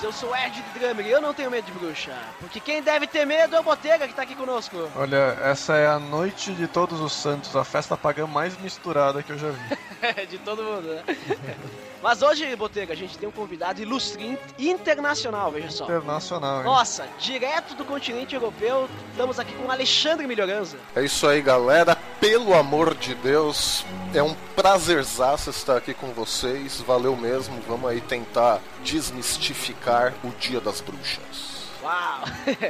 Deus! Eu sou Ed de Drummer e eu não tenho medo de bruxa. Porque quem deve ter medo é o Botega que tá aqui conosco. Olha, essa é a noite de todos os santos, a festa pagã mais misturada que eu já vi. de todo mundo, né? Mas hoje, Botega, a gente tem um convidado ilustre internacional, veja só. Internacional, hein? Nossa, direto do continente europeu, estamos aqui com Alexandre Melhoranza. É isso aí, galera. Pelo amor de Deus, é um prazerzaço estar aqui com vocês. Valeu mesmo. Vamos aí tentar desmistificar o Dia das Bruxas. Uau!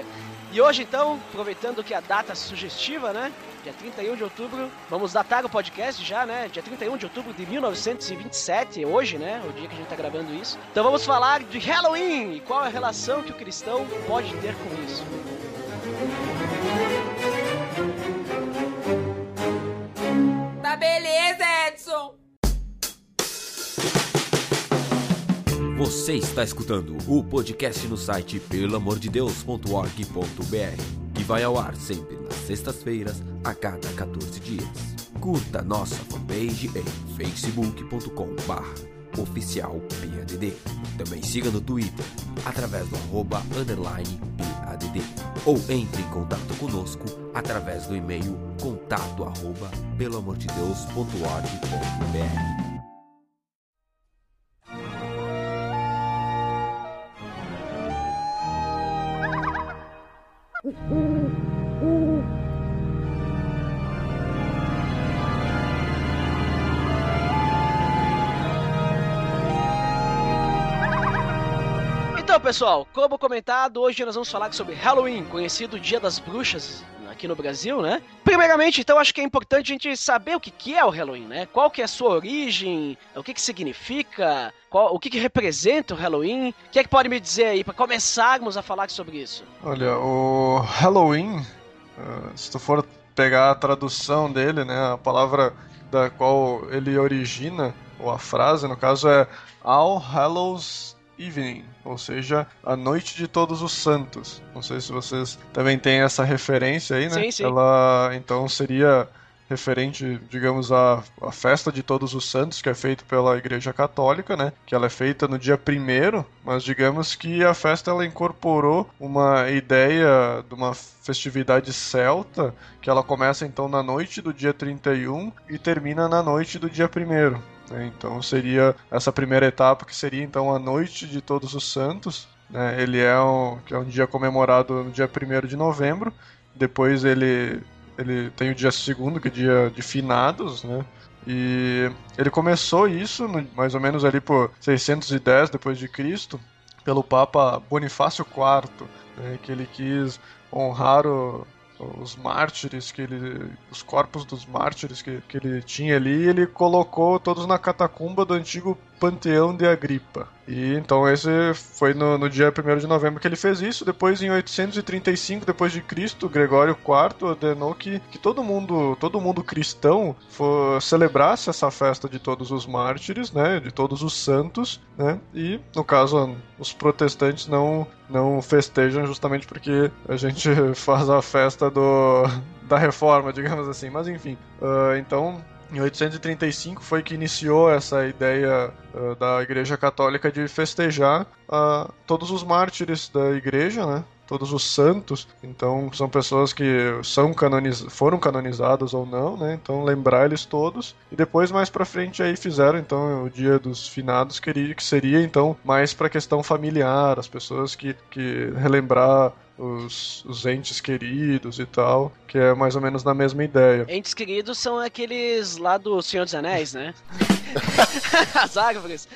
e hoje, então, aproveitando que a data é sugestiva, né? Dia 31 de outubro, vamos datar o podcast já, né? Dia 31 de outubro de 1927, hoje, né? O dia que a gente tá gravando isso. Então vamos falar de Halloween e qual é a relação que o cristão pode ter com isso. Beleza, Edson! Você está escutando o podcast no site pelamordedeus.org.br, que vai ao ar sempre nas sextas-feiras, a cada 14 dias. Curta nossa fanpage em facebook.com.br oficial PADD. Também siga no Twitter, através do arroba underline PADD. Ou entre em contato conosco através do e-mail contato pessoal, como comentado, hoje nós vamos falar sobre Halloween, conhecido Dia das Bruxas aqui no Brasil, né? Primeiramente, então, acho que é importante a gente saber o que, que é o Halloween, né? Qual que é a sua origem, o que, que significa, qual, o que, que representa o Halloween. O que é que pode me dizer aí, para começarmos a falar sobre isso? Olha, o Halloween, uh, se tu for pegar a tradução dele, né, a palavra da qual ele origina, ou a frase, no caso, é All Hallows Evening, ou seja, a noite de todos os santos. Não sei se vocês também têm essa referência aí, né? Sim, sim. Ela então seria referente, digamos, à, à festa de todos os santos, que é feita pela Igreja Católica, né? Que ela é feita no dia primeiro, mas digamos que a festa ela incorporou uma ideia de uma festividade celta, que ela começa então na noite do dia 31 e termina na noite do dia primeiro. Né? Então seria essa primeira etapa que seria então a noite de todos os santos. Né? Ele é um, que é um dia comemorado no dia 1 de novembro. Depois ele ele tem o dia segundo, que é dia de finados, né? E ele começou isso no- mais ou menos ali por 610 depois de Cristo, pelo Papa Bonifácio IV, né, que ele quis honrar o- os mártires que ele os corpos dos mártires que, que ele tinha ali ele colocou todos na catacumba do antigo panteão de Agripa. E então esse foi no, no dia 1 de novembro que ele fez isso. Depois em 835 depois de Cristo Gregório IV ordenou que, que todo mundo todo mundo cristão for, celebrasse essa festa de todos os mártires né de todos os santos né. E no caso os protestantes não não festejam justamente porque a gente faz a festa do da reforma digamos assim. Mas enfim ah, então em 835 foi que iniciou essa ideia ah, da Igreja Católica de festejar ah, todos os mártires da Igreja, né? Todos os santos, então são pessoas que são canoniz... foram canonizadas ou não, né? Então lembrar eles todos e depois mais para frente aí fizeram então o Dia dos Finados que que seria então mais para questão familiar, as pessoas que que relembrar os, os entes queridos e tal, que é mais ou menos na mesma ideia. Entes queridos são aqueles lá do Senhor dos Anéis, né? As árvores.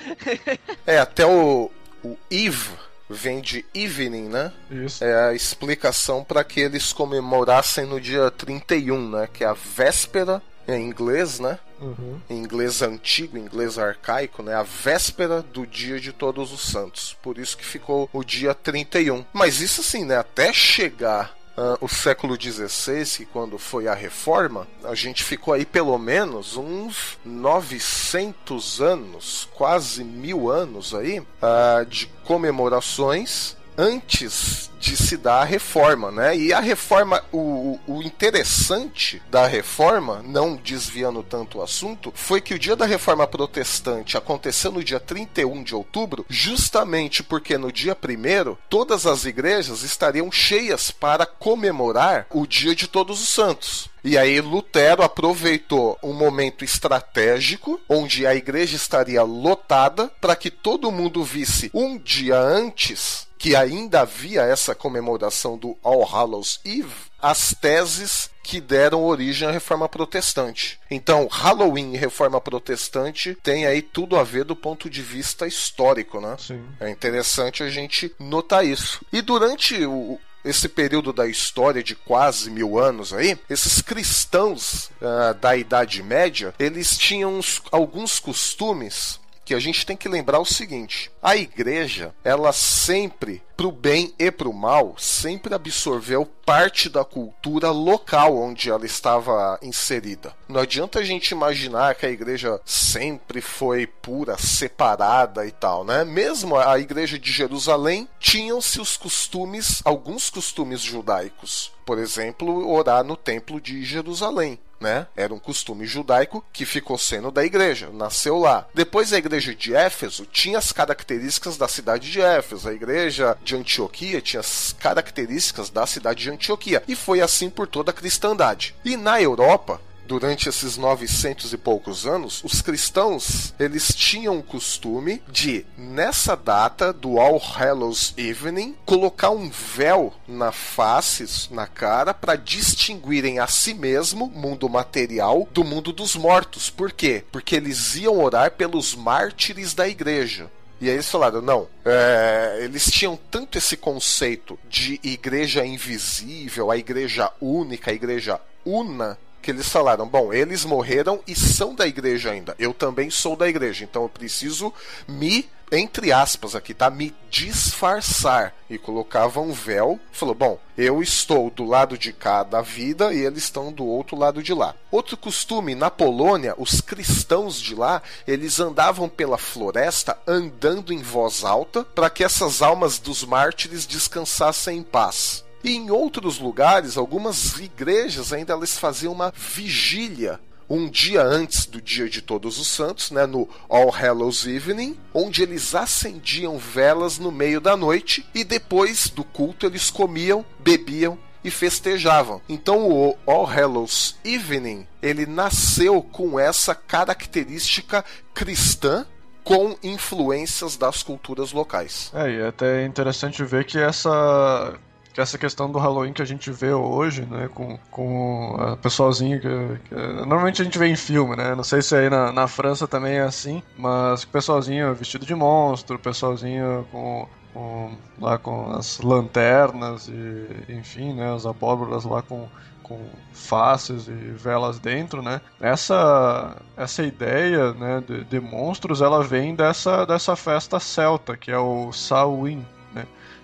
É, até o, o Eve vem de evening, né? Isso. É a explicação para que eles comemorassem no dia 31, né? Que é a véspera em inglês, né? Uhum. Em inglês antigo, em inglês arcaico, né? A véspera do dia de Todos os Santos. Por isso que ficou o dia 31. Mas isso assim, né? Até chegar uh, o século XVI, que quando foi a reforma, a gente ficou aí pelo menos uns 900 anos, quase mil anos aí, uh, de comemorações antes de se dar a reforma, né? E a reforma, o, o interessante da reforma, não desviando tanto o assunto, foi que o dia da reforma protestante aconteceu no dia 31 de outubro, justamente porque no dia 1 todas as igrejas estariam cheias para comemorar o dia de Todos os Santos. E aí Lutero aproveitou um momento estratégico onde a igreja estaria lotada para que todo mundo visse um dia antes que ainda havia essa comemoração do All Hallows Eve, as teses que deram origem à reforma protestante. Então, Halloween e reforma protestante tem aí tudo a ver do ponto de vista histórico, né? Sim. É interessante a gente notar isso. E durante o, esse período da história de quase mil anos aí, esses cristãos uh, da Idade Média, eles tinham uns, alguns costumes que a gente tem que lembrar o seguinte: a igreja, ela sempre, pro bem e pro mal, sempre absorveu parte da cultura local onde ela estava inserida. Não adianta a gente imaginar que a igreja sempre foi pura, separada e tal, né? Mesmo a igreja de Jerusalém tinham-se os costumes, alguns costumes judaicos. Por exemplo, orar no templo de Jerusalém né? Era um costume judaico que ficou sendo da igreja, nasceu lá. Depois a igreja de Éfeso tinha as características da cidade de Éfeso, a igreja de Antioquia tinha as características da cidade de Antioquia, e foi assim por toda a cristandade. E na Europa, durante esses 900 e poucos anos, os cristãos eles tinham o costume de, nessa data do All Hallows Evening, colocar um véu na face, na cara, para distinguirem a si mesmo, mundo material, do mundo dos mortos. Por quê? Porque eles iam orar pelos mártires da igreja. E aí eles falaram, não, é, eles tinham tanto esse conceito de igreja invisível, a igreja única, a igreja una, que eles falaram: bom, eles morreram e são da igreja ainda. Eu também sou da igreja, então eu preciso me entre aspas aqui, tá? Me disfarçar. E colocava um véu. Falou: bom, eu estou do lado de cá da vida e eles estão do outro lado de lá. Outro costume, na Polônia, os cristãos de lá, eles andavam pela floresta andando em voz alta para que essas almas dos mártires descansassem em paz. E em outros lugares, algumas igrejas ainda elas faziam uma vigília um dia antes do dia de Todos os Santos, né, no All Hallows Evening, onde eles acendiam velas no meio da noite e depois do culto eles comiam, bebiam e festejavam. Então o All Hallows Evening, ele nasceu com essa característica cristã com influências das culturas locais. É, e é até interessante ver que essa que essa questão do Halloween que a gente vê hoje, né, com, com a pessoalzinho que, que, normalmente a gente vê em filme, né, não sei se aí na, na França também é assim, mas pessoalzinho vestido de monstro, pessoalzinho com, com, lá com as lanternas e enfim, né, as abóboras lá com com faces e velas dentro, né? Essa essa ideia, né, de, de monstros, ela vem dessa dessa festa celta que é o Samhain,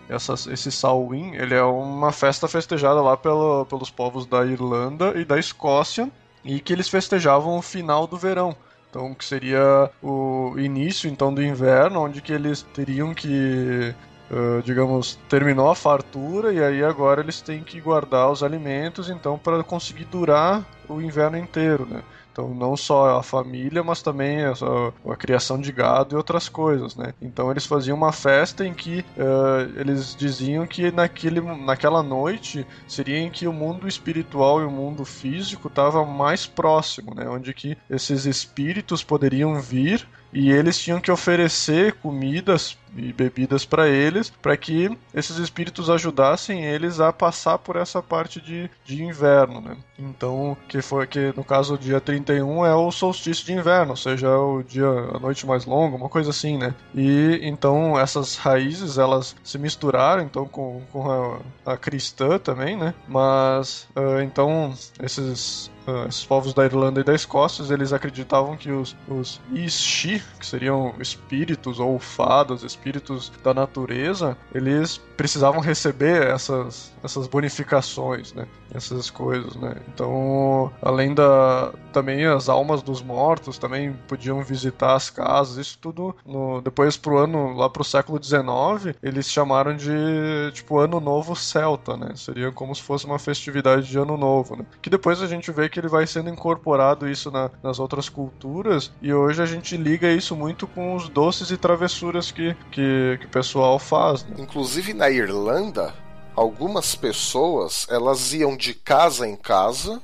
essa, esse Samhain, ele é uma festa festejada lá pelo, pelos povos da Irlanda e da Escócia, e que eles festejavam o final do verão. Então, que seria o início então do inverno, onde que eles teriam que Uh, digamos, terminou a fartura e aí agora eles têm que guardar os alimentos, então, para conseguir durar o inverno inteiro, né? Então, não só a família, mas também a, a, criação de gado e outras coisas, né? Então, eles faziam uma festa em que uh, eles diziam que naquele, naquela noite seria em que o mundo espiritual e o mundo físico estava mais próximo, né? Onde que esses espíritos poderiam vir e eles tinham que oferecer comidas e bebidas para eles, para que esses espíritos ajudassem eles a passar por essa parte de, de inverno, né? Então, que foi que no caso o dia 31 é o solstício de inverno, ou seja, é o dia a noite mais longa, uma coisa assim, né? E então essas raízes elas se misturaram então com, com a, a cristã também, né? Mas uh, então esses uh, esses povos da Irlanda e da Escócia, eles acreditavam que os, os Ishi, que seriam espíritos ou fadas, espíritos espíritos da natureza, eles precisavam receber essas, essas bonificações, né? Essas coisas, né? Então, além da também as almas dos mortos também podiam visitar as casas, isso tudo no, depois pro ano lá pro século XIX, eles chamaram de tipo ano novo celta, né? Seria como se fosse uma festividade de ano novo, né? Que depois a gente vê que ele vai sendo incorporado isso na, nas outras culturas e hoje a gente liga isso muito com os doces e travessuras que, que, que o pessoal faz. Né? Inclusive na Irlanda, algumas pessoas elas iam de casa em casa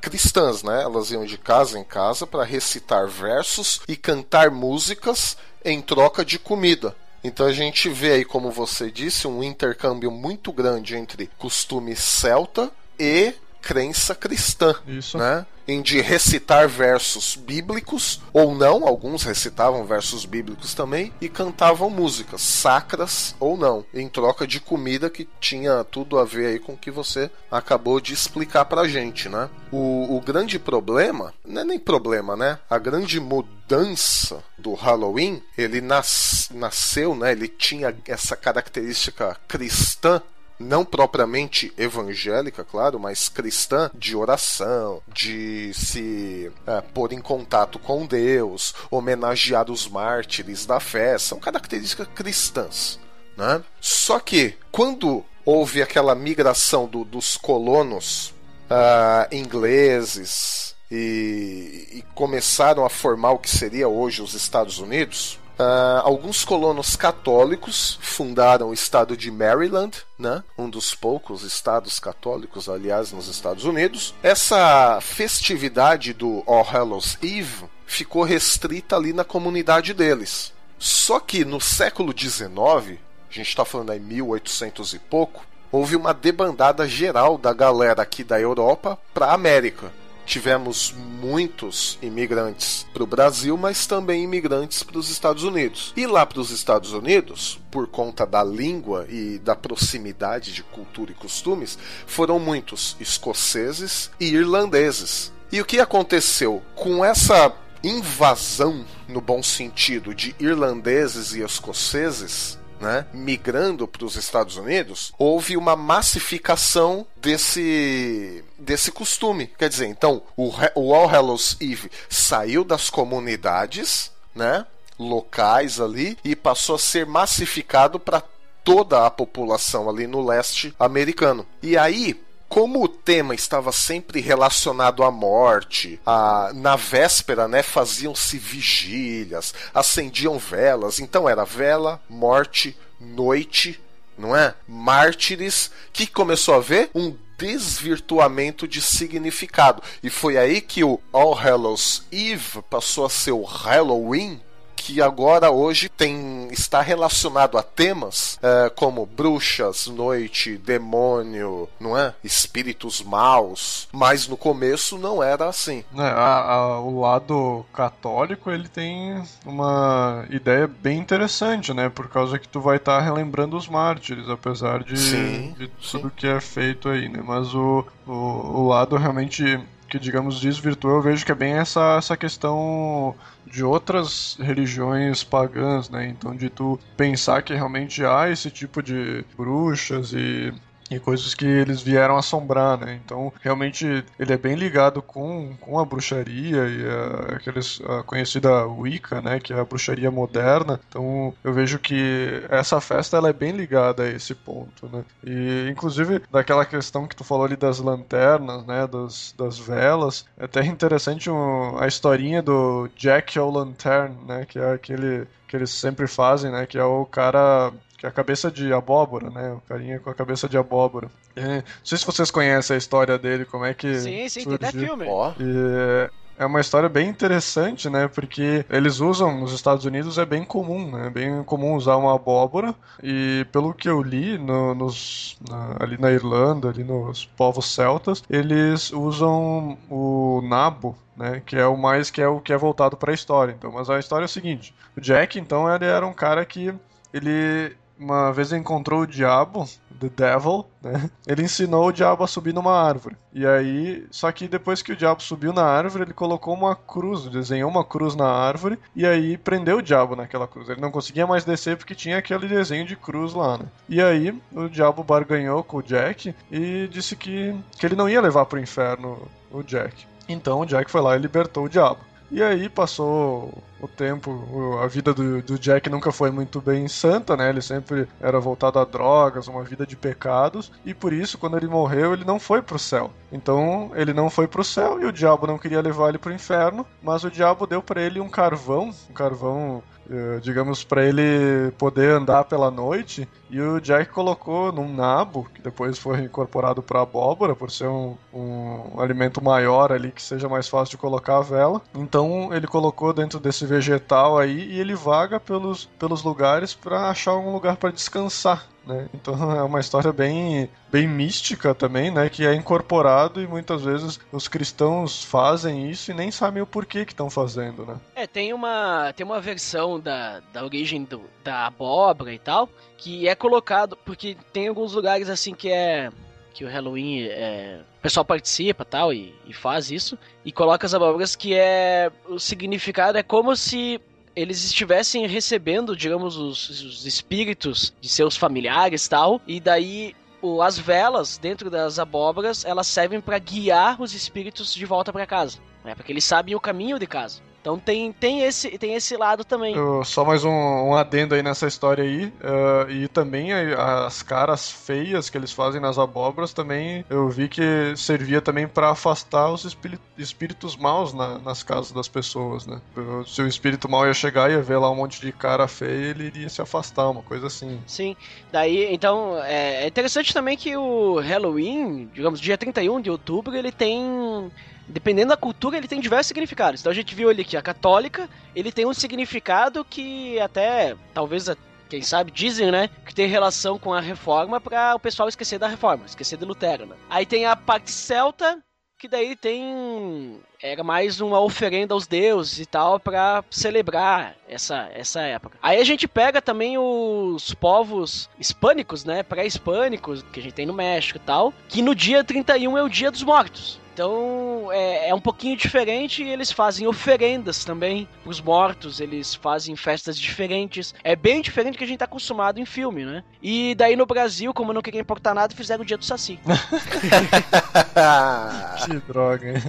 cristãs, né? Elas iam de casa em casa para recitar versos e cantar músicas em troca de comida. Então a gente vê aí, como você disse, um intercâmbio muito grande entre costume celta e crença cristã, Isso. né? Em de recitar versos bíblicos ou não, alguns recitavam versos bíblicos também e cantavam músicas sacras ou não, em troca de comida que tinha tudo a ver aí com o que você acabou de explicar pra gente, né? O, o grande problema, não é nem problema, né? A grande mudança do Halloween, ele nas, nasceu, né? Ele tinha essa característica cristã não propriamente evangélica, claro, mas cristã, de oração, de se é, pôr em contato com Deus, homenagear os mártires da fé, são características cristãs. Né? Só que quando houve aquela migração do, dos colonos uh, ingleses e, e começaram a formar o que seria hoje os Estados Unidos, Uh, alguns colonos católicos fundaram o estado de Maryland, né? um dos poucos estados católicos, aliás, nos Estados Unidos. Essa festividade do All Hallows Eve ficou restrita ali na comunidade deles. Só que no século XIX, a gente está falando aí 1800 e pouco, houve uma debandada geral da galera aqui da Europa para a América tivemos muitos imigrantes para o Brasil, mas também imigrantes para os Estados Unidos. E lá para os Estados Unidos, por conta da língua e da proximidade de cultura e costumes, foram muitos escoceses e irlandeses. E o que aconteceu com essa invasão, no bom sentido, de irlandeses e escoceses? Né, migrando para os Estados Unidos, houve uma massificação desse desse costume. Quer dizer, então, o, o All Hallows Eve saiu das comunidades, né, locais ali e passou a ser massificado para toda a população ali no leste americano. E aí, como o tema estava sempre relacionado à morte, a, na véspera, né, faziam-se vigílias, acendiam velas, então era vela, morte, noite, não é? Mártires, que começou a ver um desvirtuamento de significado. E foi aí que o All Hallows Eve passou a ser o Halloween, que agora hoje tem está relacionado a temas é, como bruxas, noite, demônio, não é? Espíritos maus. Mas no começo não era assim. É, a, a, o lado católico ele tem uma ideia bem interessante, né? Por causa que tu vai estar tá relembrando os mártires, apesar de, sim, de tudo sim. que é feito aí, né? Mas o, o, o lado realmente que, digamos, desvirtuou, eu vejo que é bem essa, essa questão de outras religiões pagãs, né? Então, de tu pensar que realmente há esse tipo de bruxas e e coisas que eles vieram assombrar, né? Então, realmente, ele é bem ligado com, com a bruxaria e a, aqueles, a conhecida Wicca, né? Que é a bruxaria moderna. Então, eu vejo que essa festa ela é bem ligada a esse ponto, né? E, inclusive, daquela questão que tu falou ali das lanternas, né? Das, das velas. É até interessante um, a historinha do Jack O'Lantern, né? Que é aquele que eles sempre fazem, né? Que é o cara que é a cabeça de abóbora, né? O carinha com a cabeça de abóbora. É, não sei se vocês conhecem a história dele, como é que. Sim, sim, surgiu. tem até filme. Oh. E, é uma história bem interessante, né? Porque eles usam nos Estados Unidos é bem comum, né? É bem comum usar uma abóbora e pelo que eu li no, nos, na, ali na Irlanda, ali nos povos celtas, eles usam o nabo né, que é o mais que é o que é voltado para a história. Então, mas a história é o seguinte: o Jack, então, ele era um cara que ele uma vez encontrou o diabo, The Devil, né? Ele ensinou o diabo a subir numa árvore. E aí, só que depois que o diabo subiu na árvore, ele colocou uma cruz, desenhou uma cruz na árvore e aí prendeu o diabo naquela cruz. Ele não conseguia mais descer porque tinha aquele desenho de cruz lá, né? E aí, o diabo barganhou com o Jack e disse que, que ele não ia levar pro inferno o Jack. Então o Jack foi lá e libertou o diabo. E aí passou o tempo, a vida do, do, Jack nunca foi muito bem santa, né? Ele sempre era voltado a drogas, uma vida de pecados, e por isso, quando ele morreu, ele não foi pro céu. Então, ele não foi pro céu e o diabo não queria levar ele pro inferno, mas o diabo deu para ele um carvão, um carvão eh, digamos, para ele poder andar pela noite. E o Jack colocou num nabo, que depois foi incorporado para abóbora, por ser um, um, alimento maior ali, que seja mais fácil de colocar a vela. Então ele colocou dentro desse vegetal aí e ele vaga pelos, pelos lugares para achar um lugar para descansar. Né? Então é uma história bem, bem mística também, né? Que é incorporado e muitas vezes os cristãos fazem isso e nem sabem o porquê que estão fazendo, né? É, tem uma, tem uma versão da, da origem do, da abóbora e tal, que é colocado, porque tem alguns lugares assim que é que o Halloween é, o pessoal participa tal e, e faz isso e coloca as abóboras que é o significado é como se eles estivessem recebendo, digamos, os, os espíritos de seus familiares tal, e daí as velas dentro das abóboras elas servem para guiar os espíritos de volta para casa, né? Porque eles sabem o caminho de casa. Então tem, tem, esse, tem esse lado também. só mais um, um, adendo aí nessa história aí. Uh, e também as caras feias que eles fazem nas abóboras também eu vi que servia também para afastar os espíritos maus na, nas casas das pessoas, né? Se o espírito mau ia chegar e ia ver lá um monte de cara feia, ele iria se afastar, uma coisa assim. Sim. Daí, então, é, é interessante também que o Halloween, digamos, dia 31 de outubro, ele tem dependendo da cultura, ele tem diversos significados. Então a gente viu ali que a católica, ele tem um significado que até, talvez, quem sabe, dizem, né, que tem relação com a reforma para o pessoal esquecer da reforma, esquecer de Lutero, né? Aí tem a parte celta, que daí tem era mais uma oferenda aos deuses e tal para celebrar essa, essa época. Aí a gente pega também os povos hispânicos, né, pré-hispânicos que a gente tem no México e tal, que no dia 31 é o dia dos mortos. Então é, é, um pouquinho diferente e eles fazem oferendas também pros mortos, eles fazem festas diferentes. É bem diferente do que a gente tá acostumado em filme, né? E daí no Brasil, como não queria importar nada, fizeram o dia do Saci. que droga, hein?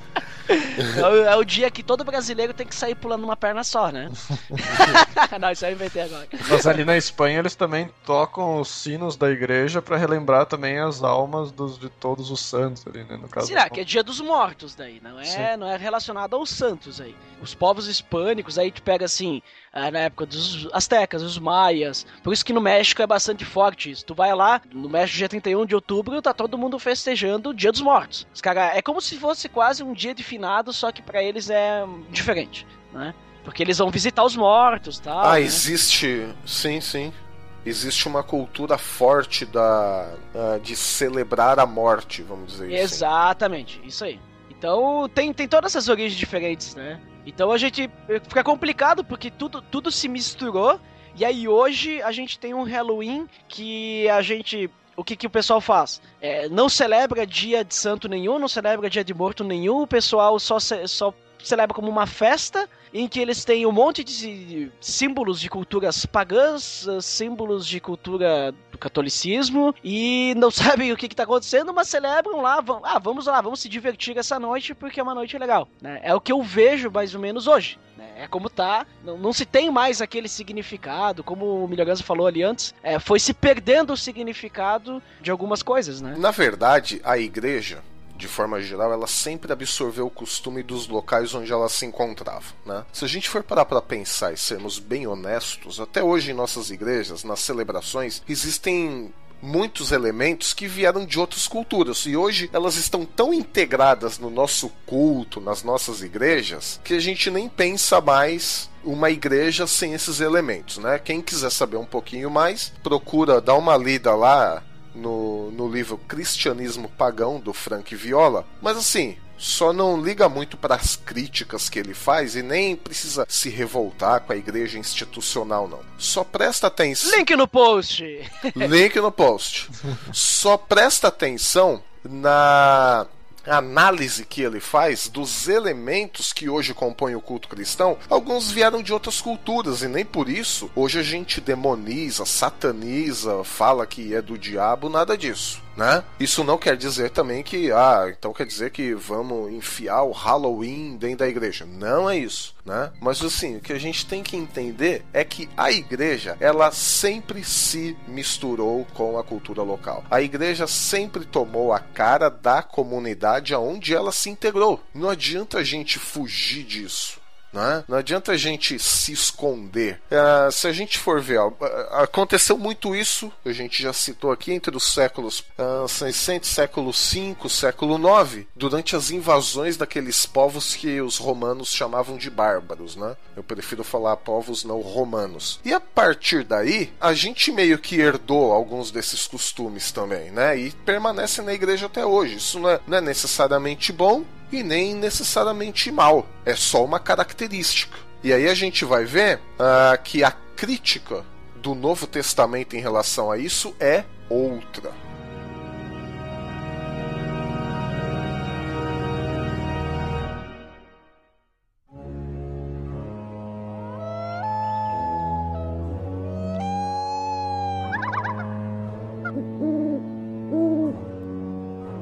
É o, é o, dia que todo brasileiro tem que sair pulando uma perna só, né? não, isso eu inventei agora. Mas ali na Espanha eles também tocam os sinos da igreja para relembrar também as almas dos, de todos os santos ali, né? No caso Será que é dia dos mortos daí? Não é, não é relacionado aos santos aí. Os povos hispânicos aí tu pega assim, ah, na época dos astecas, os maias. Por isso que no México é bastante forte isso. Tu vai lá, no México dia 31 de outubro, tá todo mundo festejando o Dia dos Mortos. Os cara, é como se fosse quase um dia de só que para eles é diferente, né? Porque eles vão visitar os mortos, tal. Ah, né? existe, sim, sim. Existe uma cultura forte da uh, de celebrar a morte, vamos dizer assim. Exatamente, isso aí. Então tem, tem todas essas origens diferentes, né? Então a gente fica complicado porque tudo, tudo se misturou. E aí hoje a gente tem um Halloween que a gente o que, que o pessoal faz? É, não celebra dia de santo nenhum, não celebra dia de morto nenhum, o pessoal só, só celebra como uma festa em que eles têm um monte de símbolos de culturas pagãs, símbolos de cultura do catolicismo e não sabem o que está acontecendo, mas celebram lá, vão, ah, vamos lá, vamos se divertir essa noite porque é uma noite legal. Né? É o que eu vejo mais ou menos hoje. Né? É como tá, não, não, se tem mais aquele significado, como o Milhoganza falou ali antes, é, foi se perdendo o significado de algumas coisas, né? Na verdade, a igreja de forma geral, ela sempre absorveu o costume dos locais onde ela se encontrava. Né? Se a gente for parar para pensar e sermos bem honestos, até hoje em nossas igrejas, nas celebrações, existem muitos elementos que vieram de outras culturas e hoje elas estão tão integradas no nosso culto, nas nossas igrejas, que a gente nem pensa mais uma igreja sem esses elementos, né? Quem quiser saber um pouquinho mais, procura dar uma lida lá no, no livro Cristianismo Pagão, do Frank Viola. Mas assim, só não liga muito para as críticas que ele faz e nem precisa se revoltar com a igreja institucional, não. Só presta atenção. Link no post! Link no post. Só presta atenção na análise que ele faz dos elementos que hoje compõem o culto cristão, alguns vieram de outras culturas e nem por isso hoje a gente demoniza, sataniza, fala que é do diabo, nada disso né? Isso não quer dizer também que, ah, então quer dizer que vamos enfiar o Halloween dentro da igreja. Não é isso, né? Mas assim, o que a gente tem que entender é que a igreja, ela sempre se misturou com a cultura local. A igreja sempre tomou a cara da comunidade aonde ela se integrou. Não adianta a gente fugir disso. Né? Não adianta a gente se esconder. Uh, se a gente for ver, uh, aconteceu muito isso, a gente já citou aqui, entre os séculos uh, 600, século 5, século 9, durante as invasões daqueles povos que os romanos chamavam de bárbaros. Né? Eu prefiro falar povos não romanos. E a partir daí, a gente meio que herdou alguns desses costumes também, né? E permanece na igreja até hoje. Isso não é, não é necessariamente bom, e nem necessariamente mal. É só uma característica. E aí a gente vai ver uh, que a crítica do Novo Testamento em relação a isso é outra.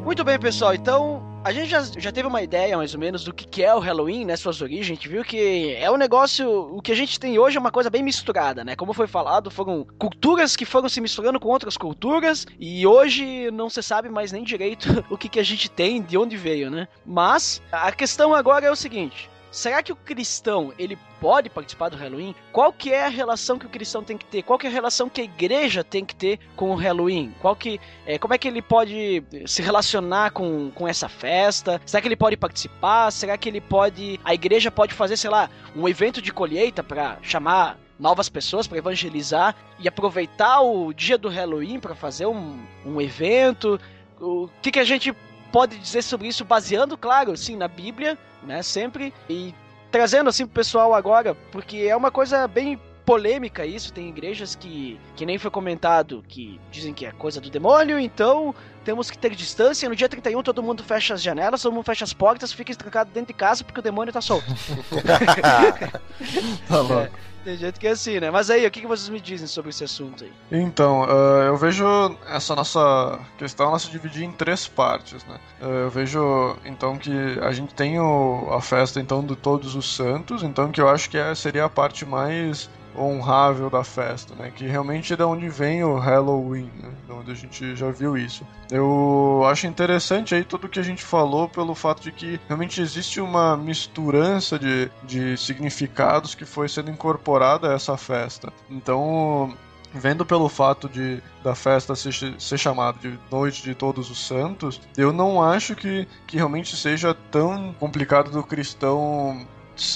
Muito bem, pessoal. Então, a gente já, já teve uma ideia, mais ou menos, do que, que é o Halloween, né? Suas origens. A gente viu que é um negócio. O que a gente tem hoje é uma coisa bem misturada, né? Como foi falado, foram culturas que foram se misturando com outras culturas. E hoje não se sabe mais nem direito o que, que a gente tem, de onde veio, né? Mas a questão agora é o seguinte: será que o cristão ele pode participar do Halloween? Qual que é a relação que o cristão tem que ter? Qual que é a relação que a igreja tem que ter com o Halloween? Qual que é, como é que ele pode se relacionar com, com essa festa? Será que ele pode participar? Será que ele pode a igreja pode fazer, sei lá, um evento de colheita para chamar novas pessoas para evangelizar e aproveitar o dia do Halloween para fazer um, um evento? O que, que a gente pode dizer sobre isso baseando, claro, sim, na Bíblia, né, sempre e trazendo assim pro pessoal agora, porque é uma coisa bem polêmica isso, tem igrejas que, que nem foi comentado, que dizem que é coisa do demônio, então temos que ter distância. No dia 31 todo mundo fecha as janelas, todo mundo fecha as portas, fica trancado dentro de casa porque o demônio tá solto. tá louco. É, tem jeito que é assim, né? Mas aí, o que, que vocês me dizem sobre esse assunto aí? Então, uh, eu vejo essa nossa questão ela se dividir em três partes, né? Uh, eu vejo, então, que a gente tem o, a festa, então, de Todos os Santos, então, que eu acho que é, seria a parte mais honrável da festa, né? Que realmente é de onde vem o Halloween, né? De onde a gente já viu isso. Eu acho interessante aí tudo que a gente falou pelo fato de que realmente existe uma misturança de, de significados que foi sendo incorporada a essa festa. Então, vendo pelo fato de da festa ser, ser chamada de Noite de Todos os Santos, eu não acho que, que realmente seja tão complicado do cristão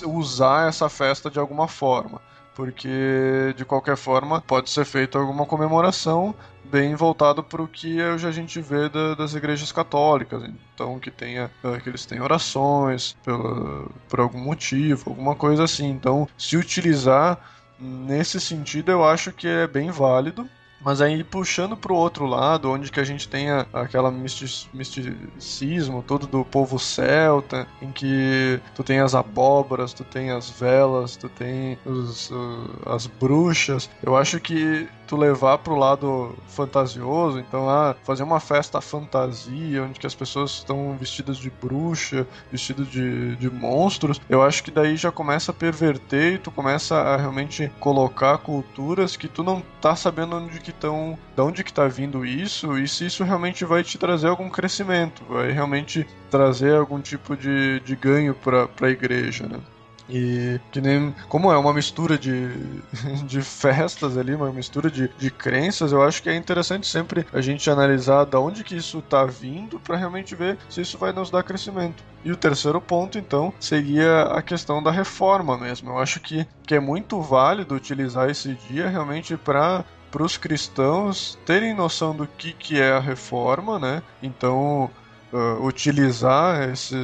usar essa festa de alguma forma porque de qualquer forma pode ser feita alguma comemoração bem voltado para o que hoje a gente vê da, das igrejas católicas. Então, que tenha eh, que eles tenham orações pela, por algum motivo, alguma coisa assim. Então, se utilizar nesse sentido, eu acho que é bem válido. Mas aí puxando para o outro lado, onde que a gente tem aquela misticismo todo do povo celta, em que tu tem as abóboras, tu tem as velas, tu tem os, uh, as bruxas, eu acho que tu levar pro lado fantasioso, então ah, fazer uma festa fantasia, onde que as pessoas estão vestidas de bruxa, vestidas de, de monstros, eu acho que daí já começa a perverter e tu começa a realmente colocar culturas que tu não tá sabendo onde que estão, de onde que tá vindo isso, e se isso realmente vai te trazer algum crescimento, vai realmente trazer algum tipo de, de ganho para a igreja, né? E que nem. Como é uma mistura de, de festas ali, uma mistura de, de crenças, eu acho que é interessante sempre a gente analisar da onde que isso está vindo para realmente ver se isso vai nos dar crescimento. E o terceiro ponto, então, seria a questão da reforma mesmo. Eu acho que, que é muito válido utilizar esse dia realmente para para os cristãos terem noção do que, que é a reforma, né? Então, uh, utilizar esse,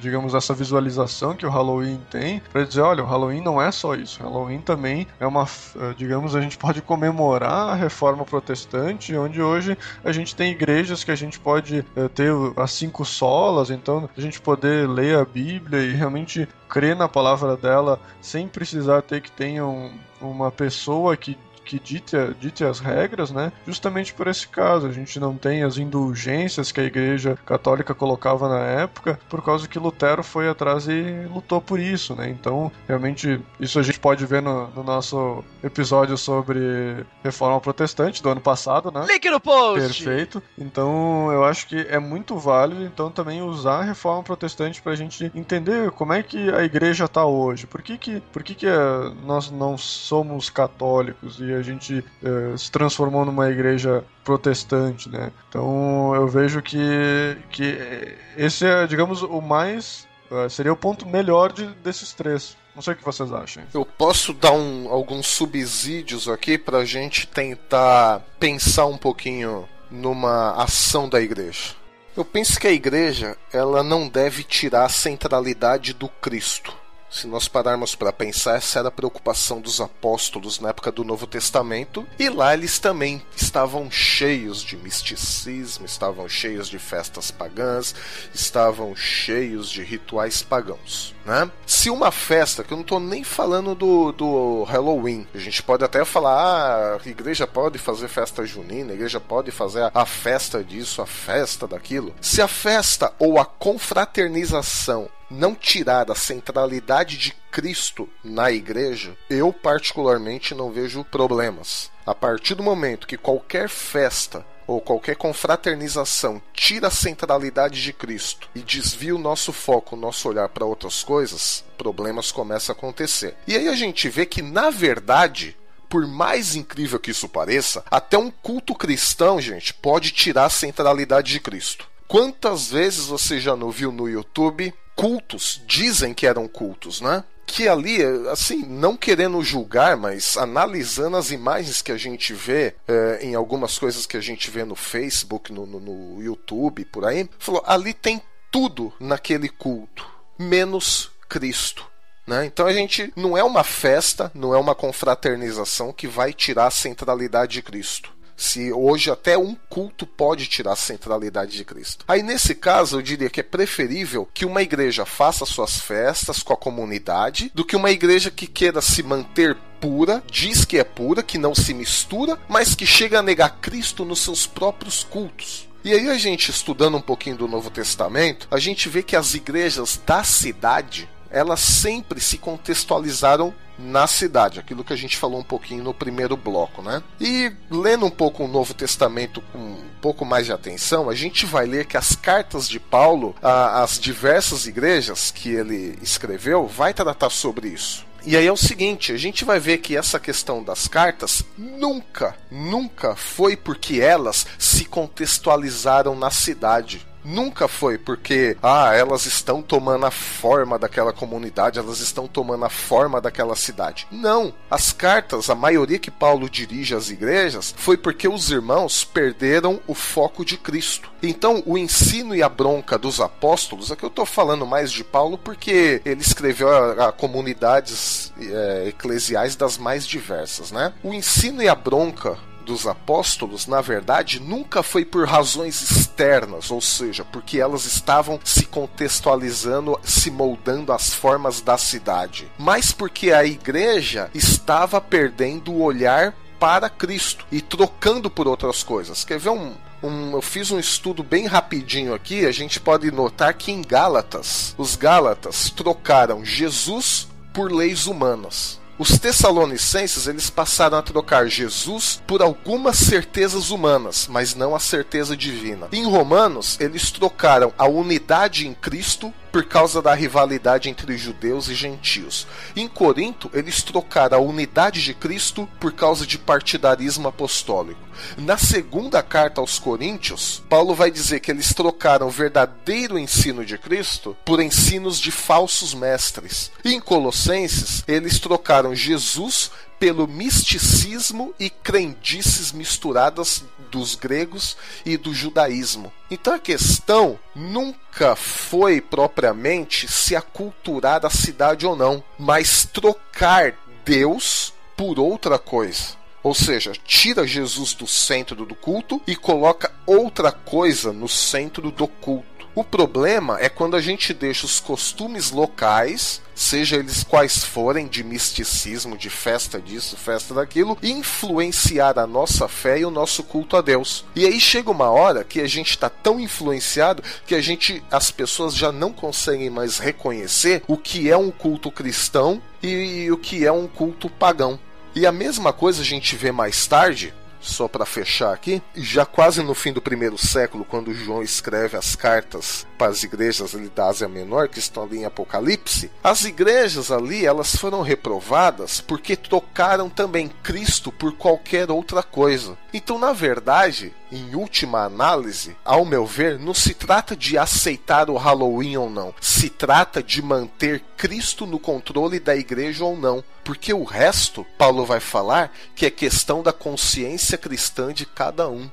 digamos, essa visualização que o Halloween tem para dizer, olha, o Halloween não é só isso. O Halloween também é uma, uh, digamos, a gente pode comemorar a reforma protestante, onde hoje a gente tem igrejas que a gente pode uh, ter as cinco solas, então a gente poder ler a Bíblia e realmente crer na palavra dela sem precisar ter que tenha um, uma pessoa que que dite, dite as regras, né? Justamente por esse caso. A gente não tem as indulgências que a Igreja Católica colocava na época, por causa que Lutero foi atrás e lutou por isso, né? Então, realmente, isso a gente pode ver no, no nosso episódio sobre Reforma Protestante do ano passado, né? Link no post! Perfeito. Então, eu acho que é muito válido, então, também usar a Reforma Protestante para a gente entender como é que a Igreja está hoje. Por que que, por que, que eh, nós não somos católicos e a gente uh, se transformou numa igreja protestante, né? Então eu vejo que, que esse é, digamos, o mais. Uh, seria o ponto melhor de, desses três. Não sei o que vocês acham. Eu posso dar um, alguns subsídios aqui para a gente tentar pensar um pouquinho numa ação da igreja. Eu penso que a igreja ela não deve tirar a centralidade do Cristo. Se nós pararmos para pensar, essa era a preocupação dos apóstolos na época do Novo Testamento, e lá eles também estavam cheios de misticismo, estavam cheios de festas pagãs, estavam cheios de rituais pagãos. Né? Se uma festa, que eu não estou nem falando do, do Halloween, a gente pode até falar, ah, a igreja pode fazer festa junina, a igreja pode fazer a, a festa disso, a festa daquilo. Se a festa ou a confraternização não tirar a centralidade de Cristo na igreja, eu particularmente não vejo problemas. A partir do momento que qualquer festa ou qualquer confraternização tira a centralidade de Cristo e desvia o nosso foco, o nosso olhar para outras coisas, problemas começam a acontecer. E aí a gente vê que, na verdade, por mais incrível que isso pareça, até um culto cristão, gente, pode tirar a centralidade de Cristo. Quantas vezes você já não viu no YouTube cultos, dizem que eram cultos, né? Que ali, assim, não querendo julgar, mas analisando as imagens que a gente vê é, em algumas coisas que a gente vê no Facebook, no, no, no YouTube, por aí, falou: ali tem tudo naquele culto, menos Cristo. Né? Então a gente não é uma festa, não é uma confraternização que vai tirar a centralidade de Cristo se hoje até um culto pode tirar a centralidade de Cristo. Aí nesse caso eu diria que é preferível que uma igreja faça suas festas com a comunidade do que uma igreja que queira se manter pura, diz que é pura, que não se mistura, mas que chega a negar Cristo nos seus próprios cultos. E aí a gente estudando um pouquinho do Novo Testamento, a gente vê que as igrejas da cidade, elas sempre se contextualizaram na cidade, aquilo que a gente falou um pouquinho no primeiro bloco, né? E lendo um pouco o Novo Testamento com um pouco mais de atenção, a gente vai ler que as cartas de Paulo às diversas igrejas que ele escreveu vai tratar sobre isso. E aí é o seguinte, a gente vai ver que essa questão das cartas nunca, nunca foi porque elas se contextualizaram na cidade. Nunca foi porque, ah, elas estão tomando a forma daquela comunidade, elas estão tomando a forma daquela cidade. Não. As cartas, a maioria que Paulo dirige às igrejas, foi porque os irmãos perderam o foco de Cristo. Então, o ensino e a bronca dos apóstolos, aqui eu estou falando mais de Paulo porque ele escreveu a, a comunidades é, eclesiais das mais diversas, né? O ensino e a bronca dos apóstolos, na verdade, nunca foi por razões externas, ou seja, porque elas estavam se contextualizando, se moldando às formas da cidade, mas porque a igreja estava perdendo o olhar para Cristo e trocando por outras coisas. Quer ver um, um, eu fiz um estudo bem rapidinho aqui. A gente pode notar que em Gálatas, os Gálatas trocaram Jesus por leis humanas. Os tessalonicenses eles passaram a trocar Jesus por algumas certezas humanas, mas não a certeza divina. Em Romanos, eles trocaram a unidade em Cristo por causa da rivalidade entre judeus e gentios. Em Corinto, eles trocaram a unidade de Cristo por causa de partidarismo apostólico. Na segunda carta aos Coríntios, Paulo vai dizer que eles trocaram o verdadeiro ensino de Cristo por ensinos de falsos mestres. Em Colossenses, eles trocaram Jesus pelo misticismo e crendices misturadas dos gregos e do judaísmo. Então a questão nunca foi propriamente se aculturar a cidade ou não, mas trocar Deus por outra coisa. Ou seja, tira Jesus do centro do culto e coloca outra coisa no centro do culto. O problema é quando a gente deixa os costumes locais, seja eles quais forem, de misticismo, de festa disso, festa daquilo, influenciar a nossa fé e o nosso culto a Deus. E aí chega uma hora que a gente está tão influenciado que a gente, as pessoas já não conseguem mais reconhecer o que é um culto cristão e o que é um culto pagão. E a mesma coisa a gente vê mais tarde só para fechar aqui, já quase no fim do primeiro século, quando João escreve as cartas para as igrejas ali da Ásia Menor, que estão ali em Apocalipse, as igrejas ali elas foram reprovadas porque trocaram também Cristo por qualquer outra coisa. Então, na verdade, em última análise, ao meu ver, não se trata de aceitar o Halloween ou não, se trata de manter Cristo no controle da igreja ou não, porque o resto, Paulo vai falar que é questão da consciência cristã de cada um.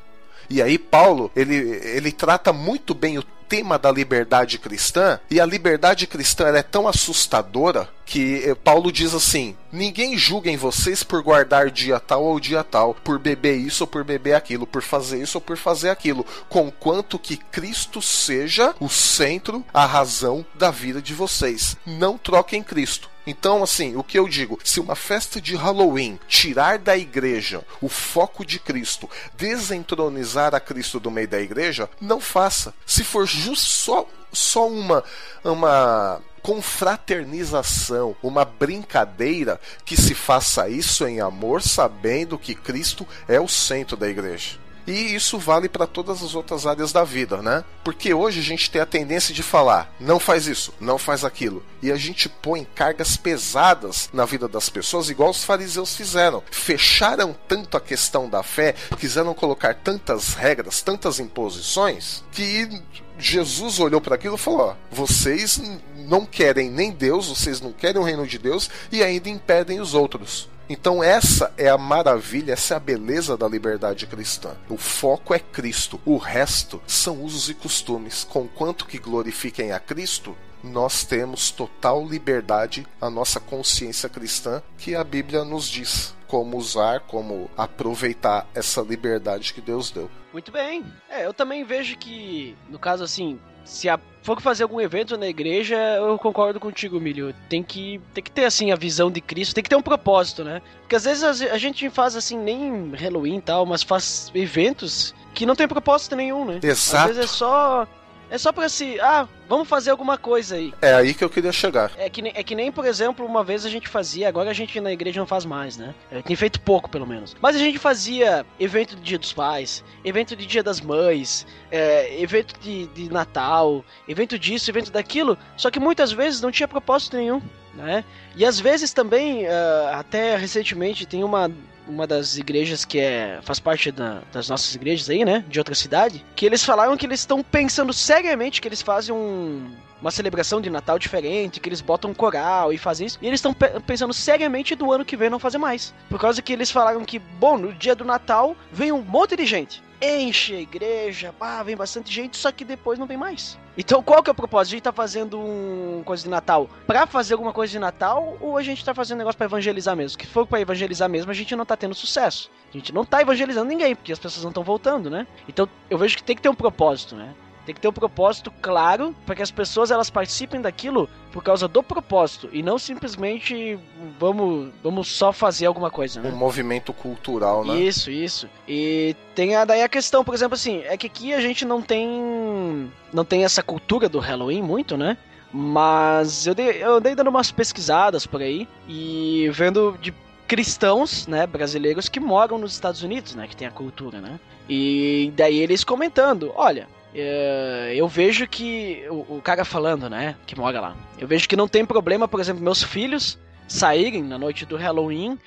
E aí Paulo, ele, ele trata muito bem o tema da liberdade cristã, e a liberdade cristã é tão assustadora que eh, Paulo diz assim: ninguém julga em vocês por guardar dia tal ou dia tal, por beber isso ou por beber aquilo, por fazer isso ou por fazer aquilo, conquanto que Cristo seja o centro, a razão da vida de vocês. Não troquem Cristo. Então, assim, o que eu digo, se uma festa de Halloween tirar da igreja o foco de Cristo, desentronizar a Cristo do meio da igreja, não faça. Se for justo só, só uma, uma confraternização, uma brincadeira, que se faça isso em amor, sabendo que Cristo é o centro da igreja. E isso vale para todas as outras áreas da vida, né? Porque hoje a gente tem a tendência de falar, não faz isso, não faz aquilo. E a gente põe cargas pesadas na vida das pessoas, igual os fariseus fizeram. Fecharam tanto a questão da fé, quiseram colocar tantas regras, tantas imposições, que Jesus olhou para aquilo e falou: ó, vocês não querem nem Deus, vocês não querem o reino de Deus e ainda impedem os outros. Então, essa é a maravilha, essa é a beleza da liberdade cristã. O foco é Cristo, o resto são usos e costumes. Conquanto que glorifiquem a Cristo, nós temos total liberdade a nossa consciência cristã que a Bíblia nos diz como usar, como aproveitar essa liberdade que Deus deu. Muito bem. É, eu também vejo que, no caso assim, se a, for fazer algum evento na igreja, eu concordo contigo, Milho. Tem que, tem que ter, assim, a visão de Cristo, tem que ter um propósito, né? Porque às vezes a, a gente faz, assim, nem Halloween e tal, mas faz eventos que não tem propósito nenhum, né? Exato. Às vezes é só é só pra se. Ah, vamos fazer alguma coisa aí. É aí que eu queria chegar. É que, é que nem, por exemplo, uma vez a gente fazia, agora a gente na igreja não faz mais, né? É, tem feito pouco, pelo menos. Mas a gente fazia evento de Dia dos Pais, evento de Dia das Mães, é, evento de, de Natal, evento disso, evento daquilo, só que muitas vezes não tinha propósito nenhum. Né? E às vezes também, uh, até recentemente, tem uma uma das igrejas que é faz parte da, das nossas igrejas aí, né, de outra cidade, que eles falaram que eles estão pensando seriamente que eles fazem um, uma celebração de Natal diferente, que eles botam coral e fazem isso. E eles estão pe pensando seriamente do ano que vem não fazer mais. Por causa que eles falaram que, bom, no dia do Natal vem um monte de gente enche a igreja, pá, vem bastante gente, só que depois não vem mais. Então qual que é o propósito? A gente tá fazendo um coisa de Natal pra fazer alguma coisa de Natal ou a gente tá fazendo negócio para evangelizar mesmo? Que for para evangelizar mesmo, a gente não tá tendo sucesso. A gente não tá evangelizando ninguém, porque as pessoas não estão voltando, né? Então eu vejo que tem que ter um propósito, né? Tem que ter um propósito claro para que as pessoas elas participem daquilo por causa do propósito e não simplesmente vamos, vamos só fazer alguma coisa, né? Um movimento cultural, né? Isso, isso. E tem a, daí a questão, por exemplo, assim, é que aqui a gente não tem não tem essa cultura do Halloween muito, né? Mas eu, dei, eu andei dando umas pesquisadas por aí e vendo de cristãos, né, brasileiros que moram nos Estados Unidos, né, que tem a cultura, né? E daí eles comentando, olha, eu vejo que o, o, cara falando, né, que mora lá, eu vejo que não tem problema, por exemplo, meus filhos saírem na noite do Halloween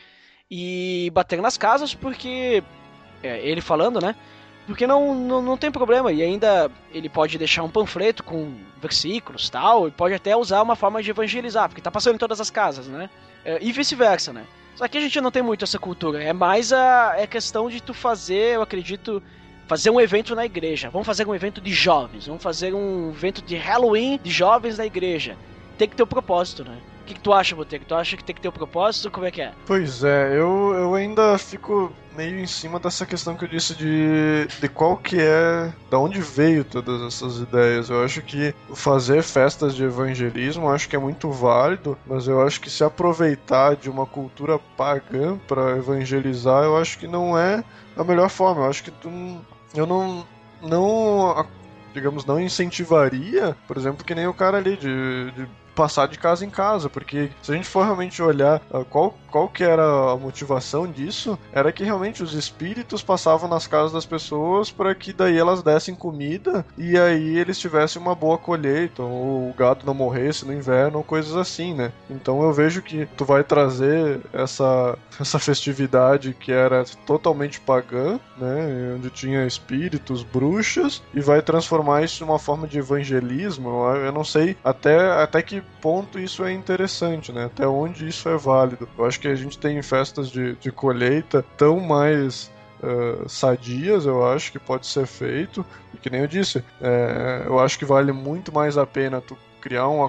e bater nas casas, porque é, ele falando, né, porque não, não, não tem problema e ainda ele pode deixar um panfleto com versículos tal, e pode até usar uma forma de evangelizar, porque tá passando em todas as casas, né, é, e vice-versa, né. Só que a gente não tem muito essa cultura. É mais a é questão de tu fazer, eu acredito, fazer um evento na igreja. Vamos fazer um evento de jovens. Vamos fazer um evento de Halloween de jovens na igreja. Tem que ter um propósito, né? O que, que tu acha, Boteco? Tu acha que tem que ter um propósito? Como é que é? Pois é, eu, eu ainda fico meio em cima dessa questão que eu disse de, de qual que é, da onde veio todas essas ideias. Eu acho que fazer festas de evangelismo acho que é muito válido, mas eu acho que se aproveitar de uma cultura pagã para evangelizar, eu acho que não é a melhor forma. Eu acho que tu, eu não não digamos não incentivaria, por exemplo, que nem o cara ali de, de passar de casa em casa, porque se a gente for realmente olhar uh, qual, qual que era a motivação disso, era que realmente os espíritos passavam nas casas das pessoas para que daí elas dessem comida e aí eles tivessem uma boa colheita, ou o gado não morresse no inverno, ou coisas assim, né? Então eu vejo que tu vai trazer essa, essa festividade que era totalmente pagã, né? Onde tinha espíritos, bruxas, e vai transformar isso em uma forma de evangelismo. Eu não sei até, até que ponto isso é interessante, né? Até onde isso é válido. Eu acho que a gente tem festas de, de colheita tão mais uh, sadias, eu acho que pode ser feito. E que nem eu disse, é, eu acho que vale muito mais a pena tu criar um,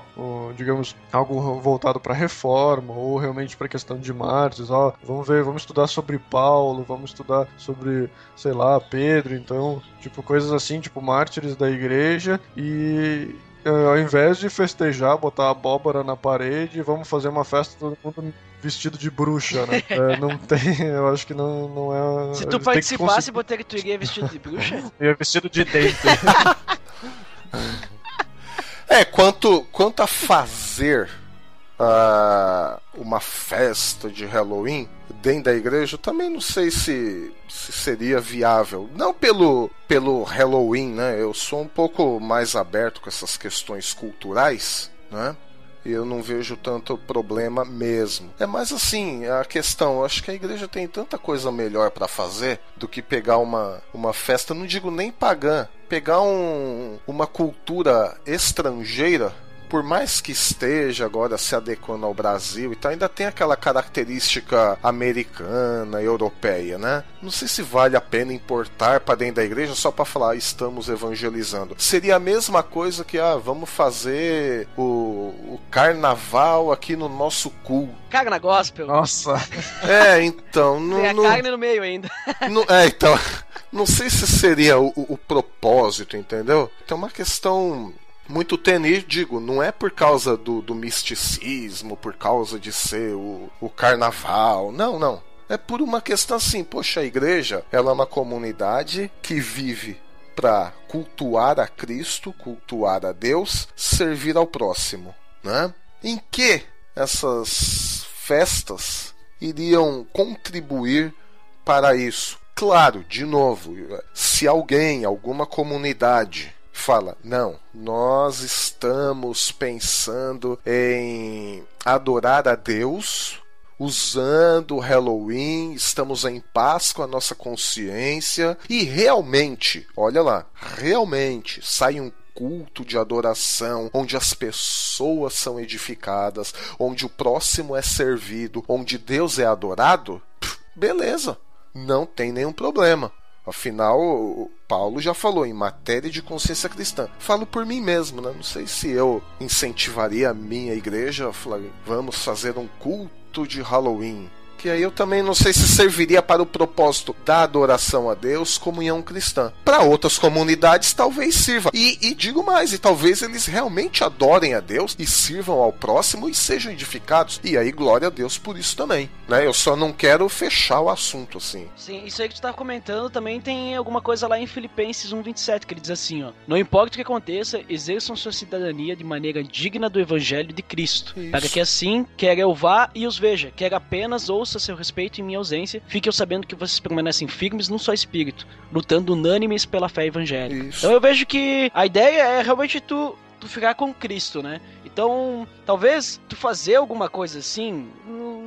digamos, algo voltado para reforma ou realmente para questão de mártires, ó, vamos ver, vamos estudar sobre Paulo, vamos estudar sobre, sei lá, Pedro, então, tipo coisas assim, tipo mártires da igreja e é, ao invés de festejar, botar abóbora na parede, vamos fazer uma festa todo mundo vestido de bruxa, né? é, não tem, eu acho que não, não é. Se tu participasse, conseguir... que tu iria vestido de bruxa? Eu ia vestido de dente. é, quanto, quanto a fazer uh, uma festa de Halloween dentro da igreja, também não sei se, se seria viável. Não pelo, pelo Halloween, né? Eu sou um pouco mais aberto com essas questões culturais, né? Eu não vejo tanto problema mesmo. É mais assim, a questão, eu acho que a igreja tem tanta coisa melhor para fazer do que pegar uma, uma festa, não digo nem pagã, pegar um, uma cultura estrangeira por mais que esteja agora se adequando ao Brasil e tal, ainda tem aquela característica americana, europeia, né? Não sei se vale a pena importar para dentro da igreja só para falar estamos evangelizando. Seria a mesma coisa que ah, vamos fazer o, o carnaval aqui no nosso culto. Carna gospel. Nossa. É, então. Tem a carne no meio ainda. é, então. Não sei se seria o, o, o propósito, entendeu? Tem uma questão muito tênue, digo, não é por causa do, do misticismo, por causa de ser o, o carnaval, não, não. É por uma questão assim, poxa, a igreja, ela é uma comunidade que vive para cultuar a Cristo, cultuar a Deus, servir ao próximo, né? Em que essas festas iriam contribuir para isso? Claro, de novo, se alguém, alguma comunidade fala: não, nós estamos pensando em adorar a Deus usando o Halloween, estamos em paz com a nossa consciência e realmente, olha lá, realmente sai um culto de adoração, onde as pessoas são edificadas, onde o próximo é servido, onde Deus é adorado, beleza, não tem nenhum problema. Afinal, Paulo já falou em matéria de consciência cristã. Falo por mim mesmo, né? Não sei se eu incentivaria a minha igreja a falar, vamos fazer um culto de Halloween que aí eu também não sei se serviria para o propósito da adoração a Deus, comunhão cristã. Para outras comunidades talvez sirva. E, e, digo mais, e talvez eles realmente adorem a Deus e sirvam ao próximo e sejam edificados. E aí glória a Deus por isso também, né? Eu só não quero fechar o assunto assim. Sim, isso aí que tu tá comentando também tem alguma coisa lá em Filipenses 1:27 que ele diz assim, ó: Não importa o que aconteça, exerçam sua cidadania de maneira digna do evangelho de Cristo, isso. para que assim, quer eu vá e os veja, quer apenas ouça ouça seu respeito em minha ausência, fiquem sabendo que vocês permanecem firmes num só espírito, lutando unânimes pela fé evangélica. Isso. Então eu vejo que a ideia é realmente tu tu ficar com Cristo, né? Então, talvez tu fazer alguma coisa assim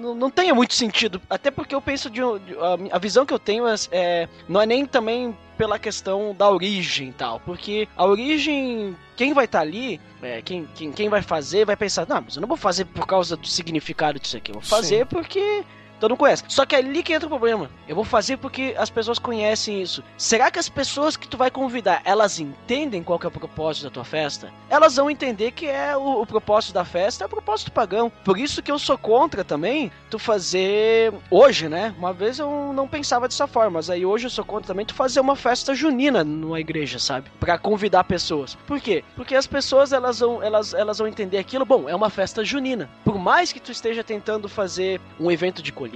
não, não tenha muito sentido. Até porque eu penso de, de a, a, visão que eu tenho é, é, não é nem também pela questão da origem e tal. Porque a origem, quem vai estar tá ali, é, quem, quem, quem vai fazer, vai pensar, não, mas eu não vou fazer por causa do significado disso aqui. Eu vou fazer Sim. porque Todo mundo conhece. Só que é ali que entra o problema. Eu vou fazer porque as pessoas conhecem isso. Será que as pessoas que tu vai convidar, elas entendem qual é o propósito da tua festa? Elas vão entender que é o, o propósito da festa, é o propósito pagão. Por isso que eu sou contra também tu fazer hoje, né? Uma vez eu não pensava dessa forma, mas aí hoje eu sou contra também tu fazer uma festa junina numa igreja, sabe? Para convidar pessoas. Por quê? Porque as pessoas elas vão elas elas vão entender aquilo, bom, é uma festa junina. Por mais que tu esteja tentando fazer um evento de colheita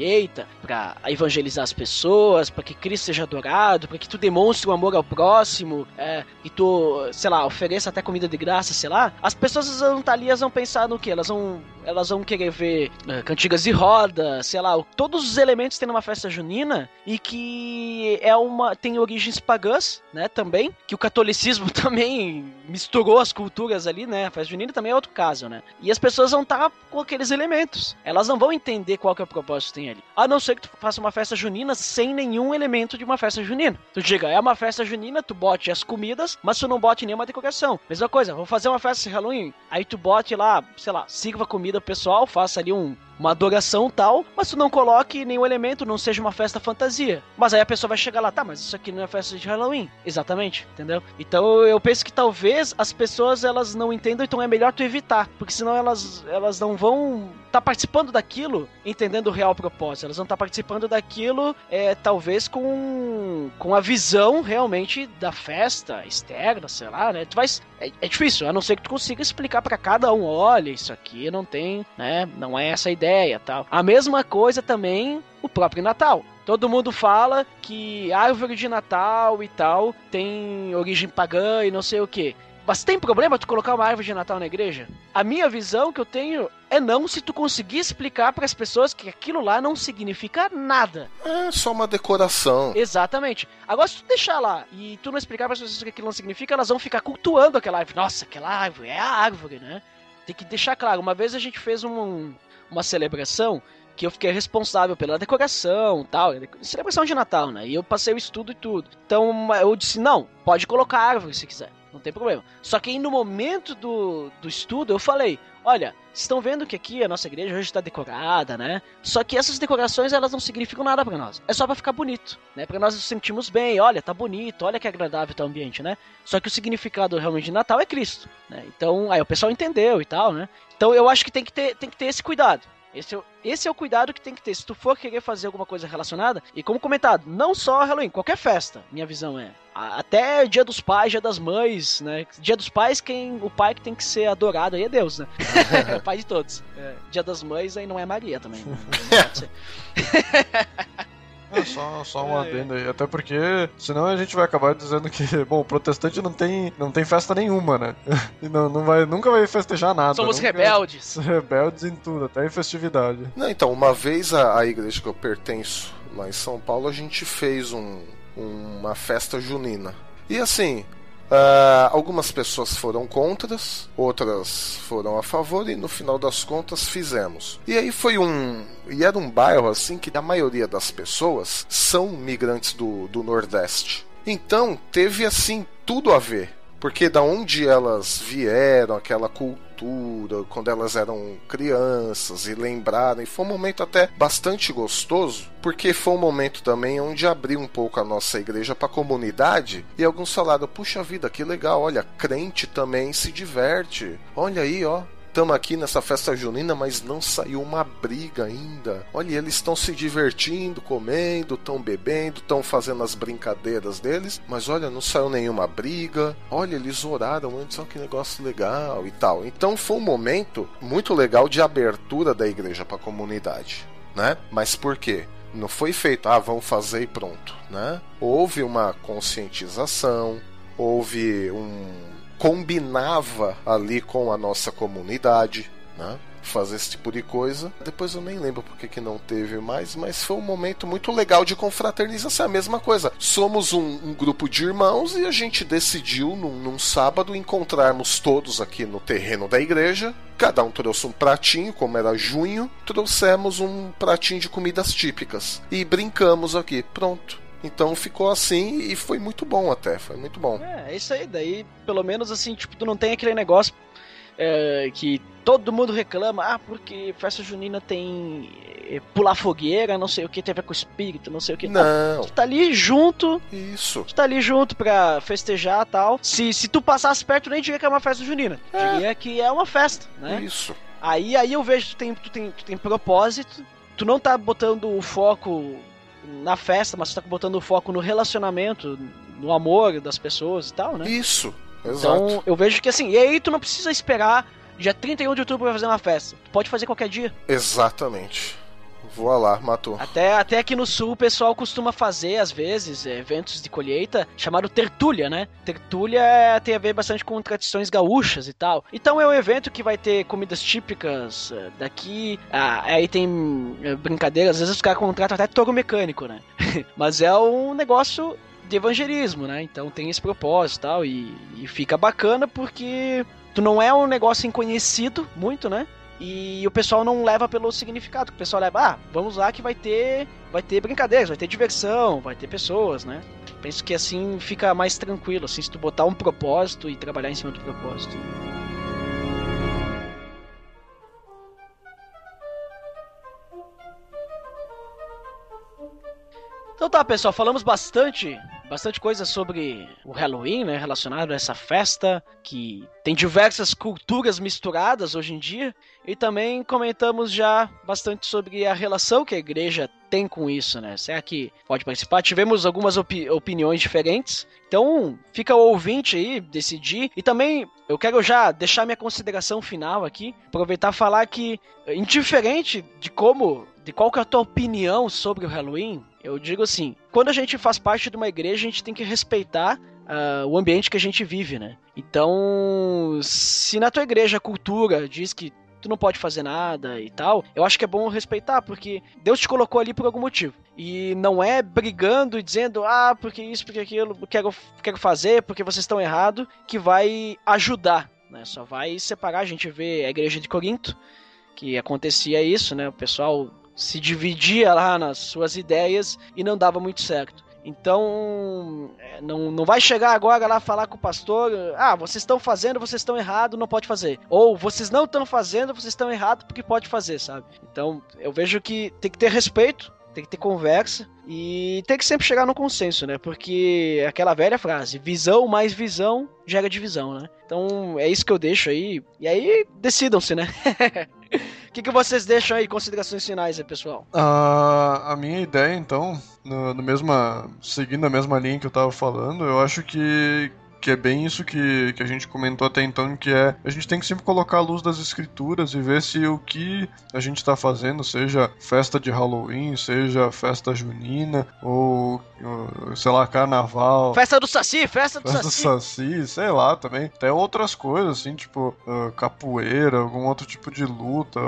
para evangelizar as pessoas, para que Cristo seja adorado, para que tu demonstre o amor ao próximo, é, e tu, sei lá, ofereça até comida de graça, sei lá, as pessoas vão estar vão pensar no que? Elas vão elas vão querer ver uh, cantigas de roda, sei lá, todos os elementos que tem numa festa junina e que é uma tem origens pagãs, né, também, que o catolicismo também misturou as culturas ali, né? A festa junina também é outro caso, né? E as pessoas vão estar com aqueles elementos. Elas não vão entender qual que é o propósito que tem ali. A não ser que tu faça uma festa junina sem nenhum elemento de uma festa junina. Tu diga, é uma festa junina, tu bote as comidas, mas tu não bote nenhuma decoração. Mesma coisa, vou fazer uma festa de Halloween, aí tu bote lá, sei lá, sirva comida pessoal, faça ali um, uma adoração tal, mas tu não coloque nenhum elemento, não seja uma festa fantasia. Mas aí a pessoa vai chegar lá, tá, mas isso aqui não é festa de Halloween. Exatamente, entendeu? Então eu penso que talvez as pessoas elas não entendam, então é melhor tu evitar, porque senão elas, elas não vão estar tá participando daquilo entendendo o real propósito. Elas vão estar tá participando daquilo, é, talvez com, com a visão realmente da festa externa, sei lá, né? Tu vai, é, é difícil, a não ser que tu consiga explicar para cada um, olha, isso aqui não tem, né? Não é essa a ideia, tal. A mesma coisa também o próprio Natal. Todo mundo fala que árvore de Natal e tal tem origem pagã e não sei o que. Mas tem problema tu colocar uma árvore de Natal na igreja? A minha visão que eu tenho é não se tu conseguir explicar para as pessoas que aquilo lá não significa nada. É só uma decoração. Exatamente. Agora, se tu deixar lá e tu não explicar para as pessoas que aquilo não significa, elas vão ficar cultuando aquela árvore. Nossa, aquela árvore é a árvore, né? Tem que deixar claro. Uma vez a gente fez um, uma celebração que eu fiquei responsável pela decoração tal, celebração de Natal, né? E eu passei o estudo e tudo. Então eu disse: não, pode colocar árvore se quiser, não tem problema. Só que aí no momento do, do estudo eu falei: olha, estão vendo que aqui a nossa igreja hoje está decorada, né? Só que essas decorações elas não significam nada para nós. É só para ficar bonito, né? Para nós nos sentimos bem. Olha, tá bonito, olha que agradável tá o ambiente, né? Só que o significado realmente de Natal é Cristo, né? Então aí o pessoal entendeu e tal, né? Então eu acho que tem que ter, tem que ter esse cuidado. Esse é, esse é o cuidado que tem que ter. Se tu for querer fazer alguma coisa relacionada, e como comentado, não só Halloween, qualquer festa, minha visão é. Até dia dos pais, dia das mães, né? Dia dos pais, quem o pai que tem que ser adorado aí é Deus, né? é o pai de todos. É, dia das mães aí não é Maria também. Né? Não pode ser. É, só, só um é, adendo aí. Até porque, senão a gente vai acabar dizendo que, bom, o protestante não tem, não tem festa nenhuma, né? E não, não vai, nunca vai festejar nada. Somos nunca... rebeldes. Rebeldes em tudo, até em festividade. Não, então, uma vez a, a igreja que eu pertenço, lá em São Paulo, a gente fez um, uma festa junina. E assim, Uh, algumas pessoas foram contras, outras foram a favor e no final das contas fizemos. E aí foi um. E era um bairro assim que a maioria das pessoas são migrantes do, do Nordeste. Então teve assim tudo a ver. Porque da onde elas vieram, aquela cultura, quando elas eram crianças e lembraram, e foi um momento até bastante gostoso, porque foi um momento também onde abriu um pouco a nossa igreja para a comunidade e alguns falaram: puxa vida, que legal, olha, crente também se diverte, olha aí, ó, estamos aqui nessa festa junina, mas não saiu uma briga ainda. Olha, eles estão se divertindo, comendo, estão bebendo, estão fazendo as brincadeiras deles, mas olha, não saiu nenhuma briga. Olha, eles oraram antes, olha que negócio legal e tal. Então foi um momento muito legal de abertura da igreja para a comunidade, né? Mas por quê? Não foi feito, ah, vamos fazer e pronto, né? Houve uma conscientização, houve um combinava ali com a nossa comunidade, né? fazer esse tipo de coisa. Depois eu nem lembro porque que não teve mais, mas foi um momento muito legal de confraternização. É a mesma coisa. Somos um, um grupo de irmãos e a gente decidiu num, num, sábado encontrarmos todos aqui no terreno da igreja. Cada um trouxe um pratinho, como era junho, trouxemos um pratinho de comidas típicas e brincamos aqui. Pronto. Então ficou assim e foi muito bom até, foi muito bom. É, é isso aí, daí pelo menos assim, tipo, tu não tem aquele negócio é, que todo mundo reclama, ah, porque festa junina tem eh, pular fogueira, não sei o que, tem a ver com espírito, não sei o que. Não. Tu tá ali junto, Isso. tu tá ali junto pra festejar e tal. Se, se tu passasse perto, nem diria que é uma festa junina. É. Diria que é uma festa, né? Isso. Aí, aí eu vejo que tu tem, tu, tem, tu tem propósito, tu não tá botando o foco na festa, mas tu tá botando o foco no relacionamento, no amor das pessoas e tal, né? Isso. Exato. Então eu vejo que assim, e aí tu não precisa esperar dia 31 de outubro pra fazer uma festa. Tu pode fazer qualquer dia. Exatamente. Voa lá, matou. Até, até aqui no sul o pessoal costuma fazer, às vezes, eventos de colheita chamado tertúlia, né? Tertúlia é- tem a ver bastante com tradições gaúchas e tal. Então é um evento que vai ter comidas típicas é, daqui. Ah, aí tem é, brincadeiras, às vezes os caras contratam até touro mecânico, né? Mas é um negócio de evangelismo, né? Então tem esse propósito e tal. E, e fica bacana porque tu não é um negócio inconhecido muito, né? E o pessoal não leva pelo significado. O pessoal leva, ah, vamos lá que vai ter, vai ter brincadeiras, vai ter diversão, vai ter pessoas, né? Penso que assim fica mais tranquilo, assim, se tu botar um propósito e trabalhar em cima do propósito. Então tá, pessoal, falamos bastante, bastante coisa sobre o Halloween, né, relacionado a essa festa que tem diversas culturas misturadas hoje em dia, e também comentamos já bastante sobre a relação que a igreja tem com isso, né? Será que pode participar? Tivemos algumas opi- opiniões diferentes, então fica o ouvinte aí decidir. E também eu quero já deixar minha consideração final aqui, aproveitar e falar que, indiferente de como, de qual que é a tua opinião sobre o Halloween, eu digo assim, quando a gente faz parte de uma igreja, a gente tem que respeitar ah, o ambiente que a gente vive, né? Então, se na tua igreja a cultura diz que tu não pode fazer nada e tal, eu acho que é bom respeitar, porque Deus te colocou ali por algum motivo. E não é brigando e dizendo, ah, porque isso, porque aquilo, quero, quero fazer, porque vocês estão errados, que vai ajudar, né? Só vai separar. A gente vê a igreja de Corinto, que acontecia isso, né? O pessoal se dividia lá nas suas ideias e não dava muito certo. Então, é, não, não vai chegar agora lá falar com o pastor, ah, vocês estão fazendo, vocês estão errado, não pode fazer. Ou vocês não estão fazendo, vocês estão errado porque pode fazer, sabe? Então, eu vejo que tem que ter respeito, tem que ter conversa e tem que sempre chegar no consenso, né? Porque aquela velha frase, visão mais visão gera divisão, né? Então, é isso que eu deixo aí. E aí, decidam-se, né? O que, que vocês deixam aí? Considerações finais pessoal. A, a minha ideia, então, no, no mesma, seguindo a mesma linha que eu tava falando, eu acho que, que é bem isso que, que a gente comentou até então, que é a gente tem que sempre colocar a luz das escrituras e ver se o que a gente está fazendo, seja festa de Halloween, seja festa junina, ou, ou, sei lá, carnaval. Festa do Saci, festa do Festa do Saci. Saci, sei lá também. Até outras coisas, assim, tipo ah, capoeira, algum outro tipo de luta.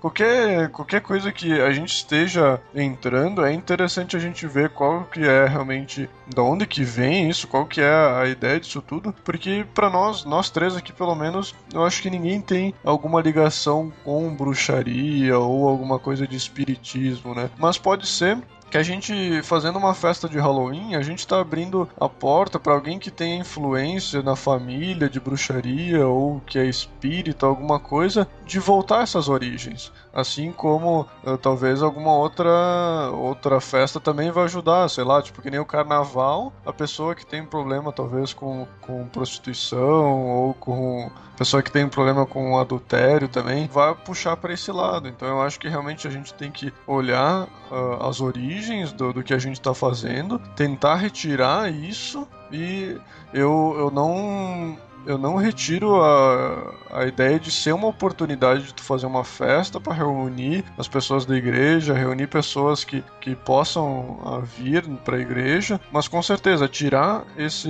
Qualquer, qualquer coisa que a gente esteja entrando, é interessante a gente ver qual que é realmente, da onde que vem isso, qual que é a ideia disso tudo. Porque pra nós, nós três aqui pelo menos, eu acho que ninguém tem alguma ligação com bruxaria ou alguma coisa de espiritismo, né? Mas pode ser que a gente fazendo uma festa de Halloween, a gente tá abrindo a porta para alguém que tem influência na família de bruxaria ou que é espírita, alguma coisa, de voltar essas origens. Assim como eh, talvez alguma outra outra festa também vai ajudar, sei lá, tipo que nem o carnaval, a pessoa que tem problema talvez com, com prostituição ou com pessoa que tem um problema com adultério também vai puxar para esse lado. Então eu acho que realmente a gente tem que olhar ah, as origens do, do que a gente está fazendo, tentar retirar isso e eu, eu não eu não retiro a, a ideia de ser uma oportunidade de tu fazer uma festa para reunir as pessoas da igreja, reunir pessoas que, que possam ah, vir para a igreja, mas com certeza tirar esse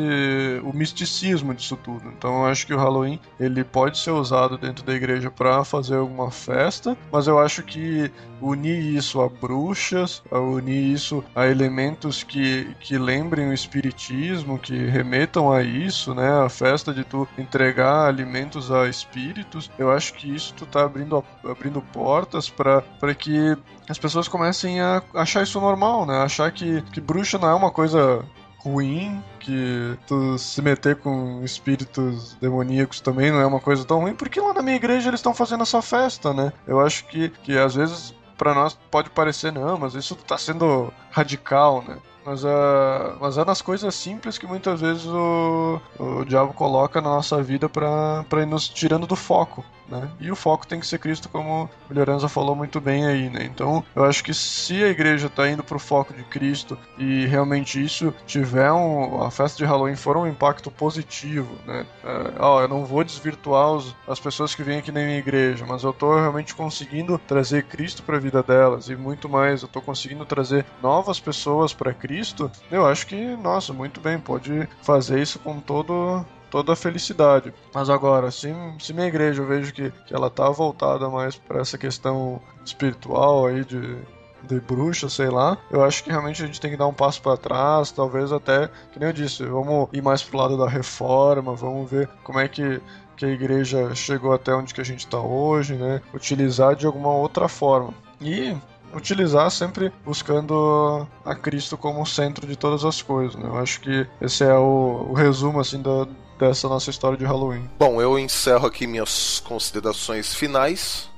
o misticismo disso tudo. Então eu acho que o Halloween ele pode ser usado dentro da igreja para fazer alguma festa, mas eu acho que unir isso a bruxas, a unir isso a elementos que, que lembrem o espiritismo, que remetam a isso, né? A festa de tu entregar alimentos a espíritos. Eu acho que isso tu tá abrindo, abrindo portas para que as pessoas comecem a achar isso normal, né? Achar que, que bruxa não é uma coisa ruim, que tu se meter com espíritos demoníacos também não é uma coisa tão ruim, porque lá na minha igreja eles estão fazendo essa festa, né? Eu acho que, que às vezes para nós pode parecer, não, mas isso tá sendo radical, né? Mas, uh, mas é nas coisas simples que muitas vezes o, o diabo coloca na nossa vida para ir nos tirando do foco. Né? E o foco tem que ser Cristo, como o falou muito bem aí, né? Então, eu acho que se a igreja está indo para o foco de Cristo e realmente isso tiver um, a festa de Halloween for um impacto positivo, né? É, ó, eu não vou desvirtuar os, as pessoas que vêm aqui na minha igreja, mas eu estou realmente conseguindo trazer Cristo para a vida delas e muito mais, eu estou conseguindo trazer novas pessoas para Cristo. Eu acho que, nossa, muito bem, pode fazer isso com todo toda a felicidade. Mas agora, se, se minha igreja eu vejo que, que ela tá voltada mais para essa questão espiritual aí de, de bruxa, sei lá, eu acho que realmente a gente tem que dar um passo para trás, talvez até, que nem eu disse, vamos ir mais pro lado da reforma, vamos ver como é que que a igreja chegou até onde que a gente está hoje, né? Utilizar de alguma outra forma. E utilizar sempre buscando a Cristo como centro de todas as coisas. Né? Eu acho que esse é o, o resumo assim da, dessa nossa história de Halloween. Bom, eu encerro aqui minhas considerações finais.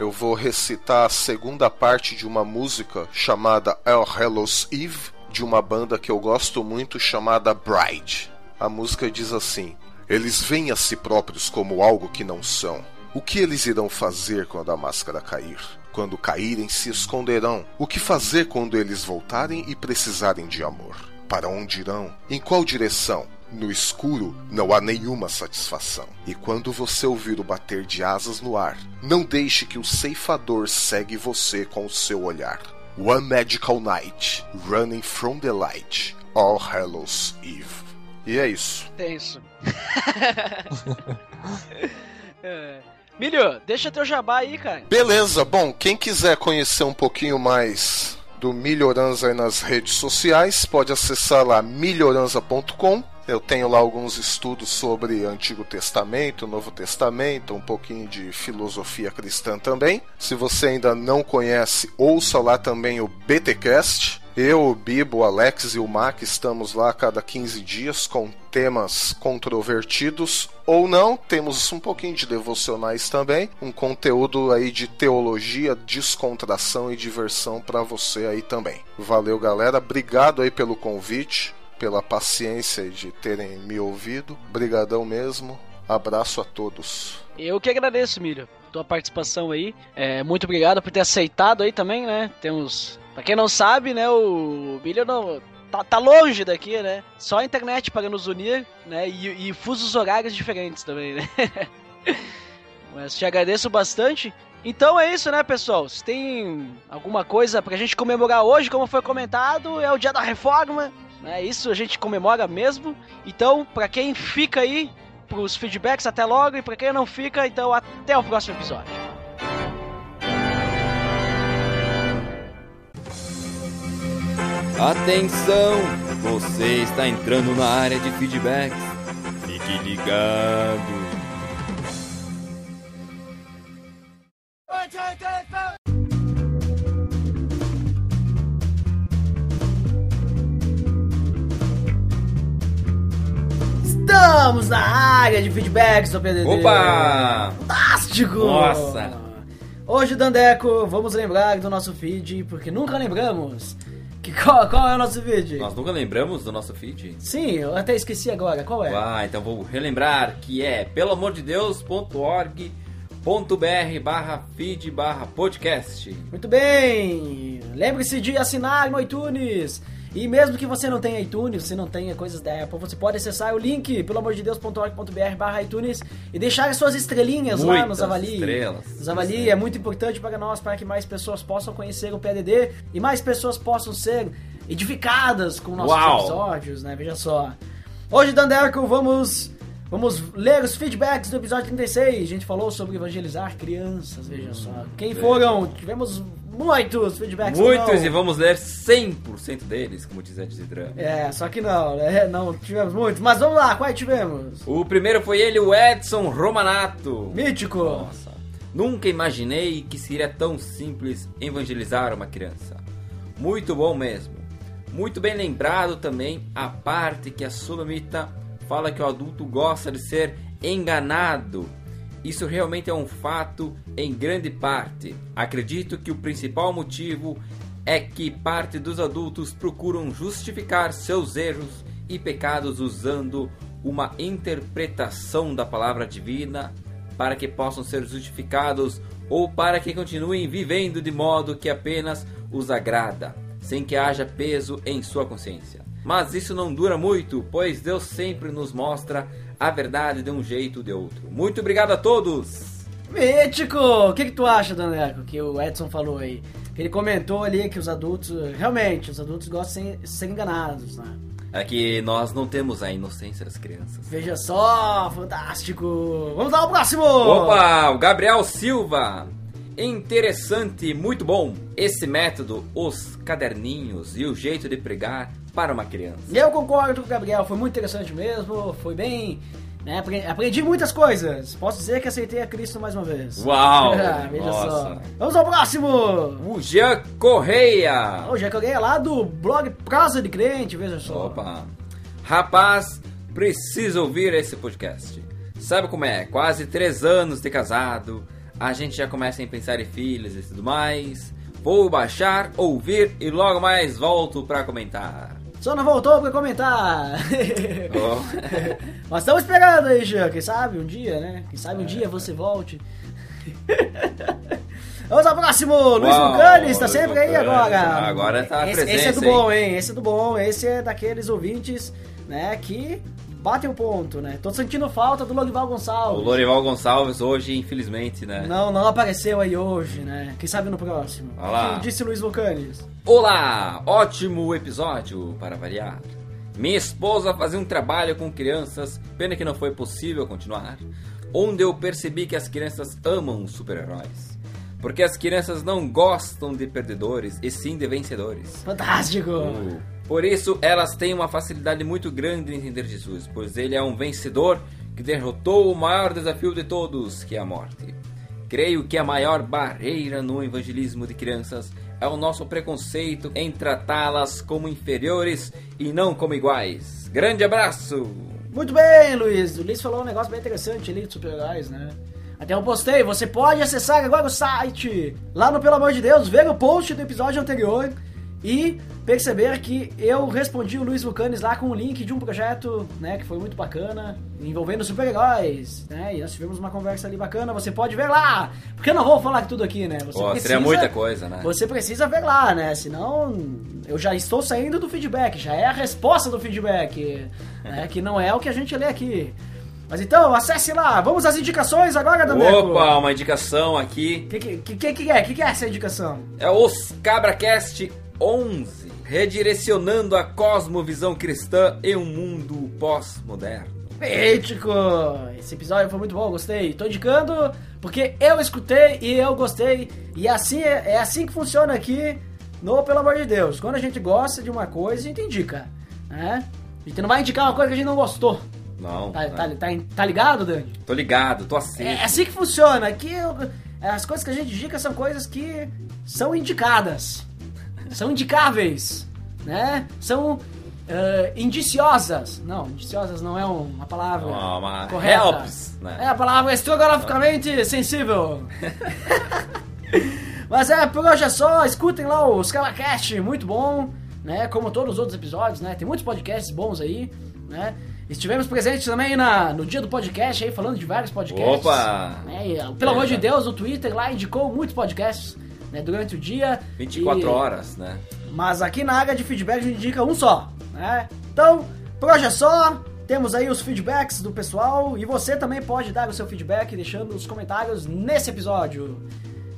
Eu vou recitar a segunda parte de uma música chamada El Hallows Eve, de uma banda que eu gosto muito chamada Bride. A música diz assim: Eles veem a si próprios como algo que não são. O que eles irão fazer quando a máscara cair? Quando caírem, se esconderão. O que fazer quando eles voltarem e precisarem de amor? Para onde irão? Em qual direção? No escuro não há nenhuma satisfação. E quando você ouvir o bater de asas no ar, não deixe que o ceifador segue você com o seu olhar. One Magical Night, Running from the Light, All Hallows Eve. E é isso. É isso. é. Milho, deixa teu jabá aí, cara. Beleza, bom, quem quiser conhecer um pouquinho mais do Milhoranza nas redes sociais, pode acessar lá milhoranza.com. Eu tenho lá alguns estudos sobre Antigo Testamento, Novo Testamento, um pouquinho de filosofia cristã também. Se você ainda não conhece, ouça lá também o BTcast. Eu, o Bibo, o Alex e o Mac estamos lá a cada 15 dias com temas controvertidos ou não. Temos um pouquinho de devocionais também, um conteúdo aí de teologia, descontração e diversão para você aí também. Valeu, galera. Obrigado aí pelo convite pela paciência de terem me ouvido. Brigadão mesmo. Abraço a todos. Eu que agradeço, Milho, tua participação aí. É, muito obrigado por ter aceitado aí também, né? Temos. Pra quem não sabe, né, o Milho não. Tá, tá longe daqui, né? Só a internet para nos unir, né? E, e fusos horários diferentes também, né? Mas te agradeço bastante. Então é isso, né, pessoal? Se tem alguma coisa pra gente comemorar hoje, como foi comentado, é o dia da reforma. Né? Isso a gente comemora mesmo. Então, para quem fica aí, pros feedbacks, até logo. E para quem não fica, então até o próximo episódio. Atenção! Você está entrando na área de feedbacks. Fique ligado! Estamos na área de feedbacks do PDD. Opa! Fantástico! Nossa! Hoje, Dandeco, vamos lembrar do nosso feed, porque nunca lembramos. Que qual, qual é o nosso feed? Nós nunca lembramos do nosso feed? Sim, eu até esqueci agora. Qual é? Ah, então vou relembrar que é pelamordedeus.org.br barra feed barra podcast. Muito bem! Lembre-se de assinar no iTunes. E mesmo que você não tenha iTunes, você não tenha coisas da Apple, você pode acessar o link, pelo amor de Deus.org.br barra iTunes e deixar as suas estrelinhas Muitas lá nos avalie. estrelas. Nos avalie, é muito importante para nós, para que mais pessoas possam conhecer o PDD e mais pessoas possam ser edificadas com nossos Uau. episódios, né? Veja só. Hoje, Dandeco, vamos Vamos ler os feedbacks do episódio 36. A gente falou sobre evangelizar crianças, veja só. Quem foram? Tivemos muitos feedbacks. Muitos não. e vamos ler 100% deles, como diz a Desidran. É, só que não, né? Não tivemos muitos. Mas vamos lá, quais tivemos? O primeiro foi ele, o Edson Romanato. Mítico. Nossa. Nunca imaginei que seria tão simples evangelizar uma criança. Muito bom mesmo. Muito bem lembrado também a parte que a Sulamita fala que o adulto gosta de ser enganado Isso realmente é um fato em grande parte. Acredito que o principal motivo é que parte dos adultos procuram justificar seus erros e pecados usando uma interpretação da palavra divina para que possam ser justificados ou para que continuem vivendo de modo que apenas os agrada, sem que haja peso em sua consciência. Mas isso não dura muito, pois Deus sempre nos mostra a verdade de um jeito ou de outro. Muito obrigado a todos! Mítico! O que, que tu acha, Daneco, que o Edson falou aí? Ele comentou ali que os adultos, realmente, os adultos gostam de ser, ser enganados, né? É que nós não temos a inocência das crianças. Veja só, fantástico! Vamos lá ao próximo! Opa, o Gabriel Silva. Interessante, muito bom. Esse método, os caderninhos e o jeito de pregar para uma criança. Eu concordo com o Gabriel, foi muito interessante mesmo, foi bem. Né, apre- aprendi muitas coisas. Posso dizer que aceitei a Cristo mais uma vez. Uau! Ah, Veja Nossa. só. Vamos ao próximo! O Jean Correia. É que alguém é lá do blog Prosa de Crente, veja só. Opa. Rapaz, precisa ouvir esse podcast. Sabe como é? Quase três anos de casado, a gente já começa a pensar em filhos e tudo mais. Vou baixar, ouvir e logo mais volto pra comentar. Só não voltou pra comentar. Oh. Nós estamos esperando aí, Jean. Quem sabe um dia, né? Quem sabe um dia você volte. Vamos ao próximo! Luiz Uau, Vulcanes, tá Luiz sempre aí Vulcanes. agora. Agora tá esse, esse é do bom, hein? Esse é do bom. Esse é daqueles ouvintes, né, que batem o ponto, né? Tô sentindo falta do Lorival O Gonçalves. Lorival Gonçalves hoje, infelizmente, né? Não, não apareceu aí hoje, né? Quem sabe no próximo. Olha lá. O que Disse Luiz Vulcanes. Olá! Ótimo episódio, para variar. Minha esposa fazia um trabalho com crianças, pena que não foi possível continuar, onde eu percebi que as crianças amam os super-heróis. Porque as crianças não gostam de perdedores, e sim de vencedores. Fantástico! Por isso, elas têm uma facilidade muito grande em entender Jesus, pois ele é um vencedor que derrotou o maior desafio de todos, que é a morte. Creio que a maior barreira no evangelismo de crianças é o nosso preconceito em tratá-las como inferiores e não como iguais. Grande abraço! Muito bem, Luiz. O Luiz falou um negócio bem interessante ali de super-heróis, né? Até eu postei, você pode acessar agora o site, lá no Pelo Amor de Deus, ver o post do episódio anterior e perceber que eu respondi o Luiz Vulcanes lá com o link de um projeto, né, que foi muito bacana, envolvendo super-heróis, né? E nós tivemos uma conversa ali bacana, você pode ver lá. Porque eu não vou falar tudo aqui, né? Você Pô, seria muita coisa, né? Você precisa ver lá, né? Senão eu já estou saindo do feedback, já é a resposta do feedback, né? que não é o que a gente lê aqui. Mas então, acesse lá. Vamos às indicações agora, Dameco. Opa, uma indicação aqui. O que, que, que, que é? O que, que é essa indicação? É os CabraCast 11, redirecionando a cosmovisão cristã em um mundo pós-moderno. Mítico! Esse episódio foi muito bom, gostei. Tô indicando porque eu escutei e eu gostei. E assim é, é assim que funciona aqui no Pelo Amor de Deus. Quando a gente gosta de uma coisa, a gente indica. Né? A gente não vai indicar uma coisa que a gente não gostou. Não, Tá, tá, tá, tá ligado, Dani? tô ligado, tô aceso. É assim que funciona. Aqui eu- as coisas que a gente indica são coisas que são indicadas. São indicáveis. Né? São eh, indiciosas. Não, indiciosas não é uma palavra Uma- uma correta. helps, né? É a palavra estrogonoficamente sensível. Mas é, por hoje é só. Escutem lá o Scalacast, muito bom. Né? Como todos os outros episódios, né? Tem muitos podcasts bons aí, né? Estivemos presentes também na, no dia do podcast aí, falando de vários podcasts. Opa! Né? E, pelo amor de. Deus, o Twitter lá indicou muitos podcasts né, durante o dia. 24 E- horas, né? Mas aqui na área de feedback a gente indica um só, né? Então, por hoje é só. Temos aí os feedbacks do pessoal e você também pode dar o seu feedback deixando os comentários nesse episódio.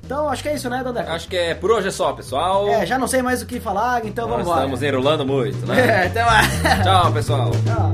Então, acho que é isso, né, Dandeco? Acho que é por hoje é só, pessoal. É, já não sei mais o que falar, então Nós vamos embora. estamos enrolando muito, É, né? até mais. Tchau, pessoal. Tchau.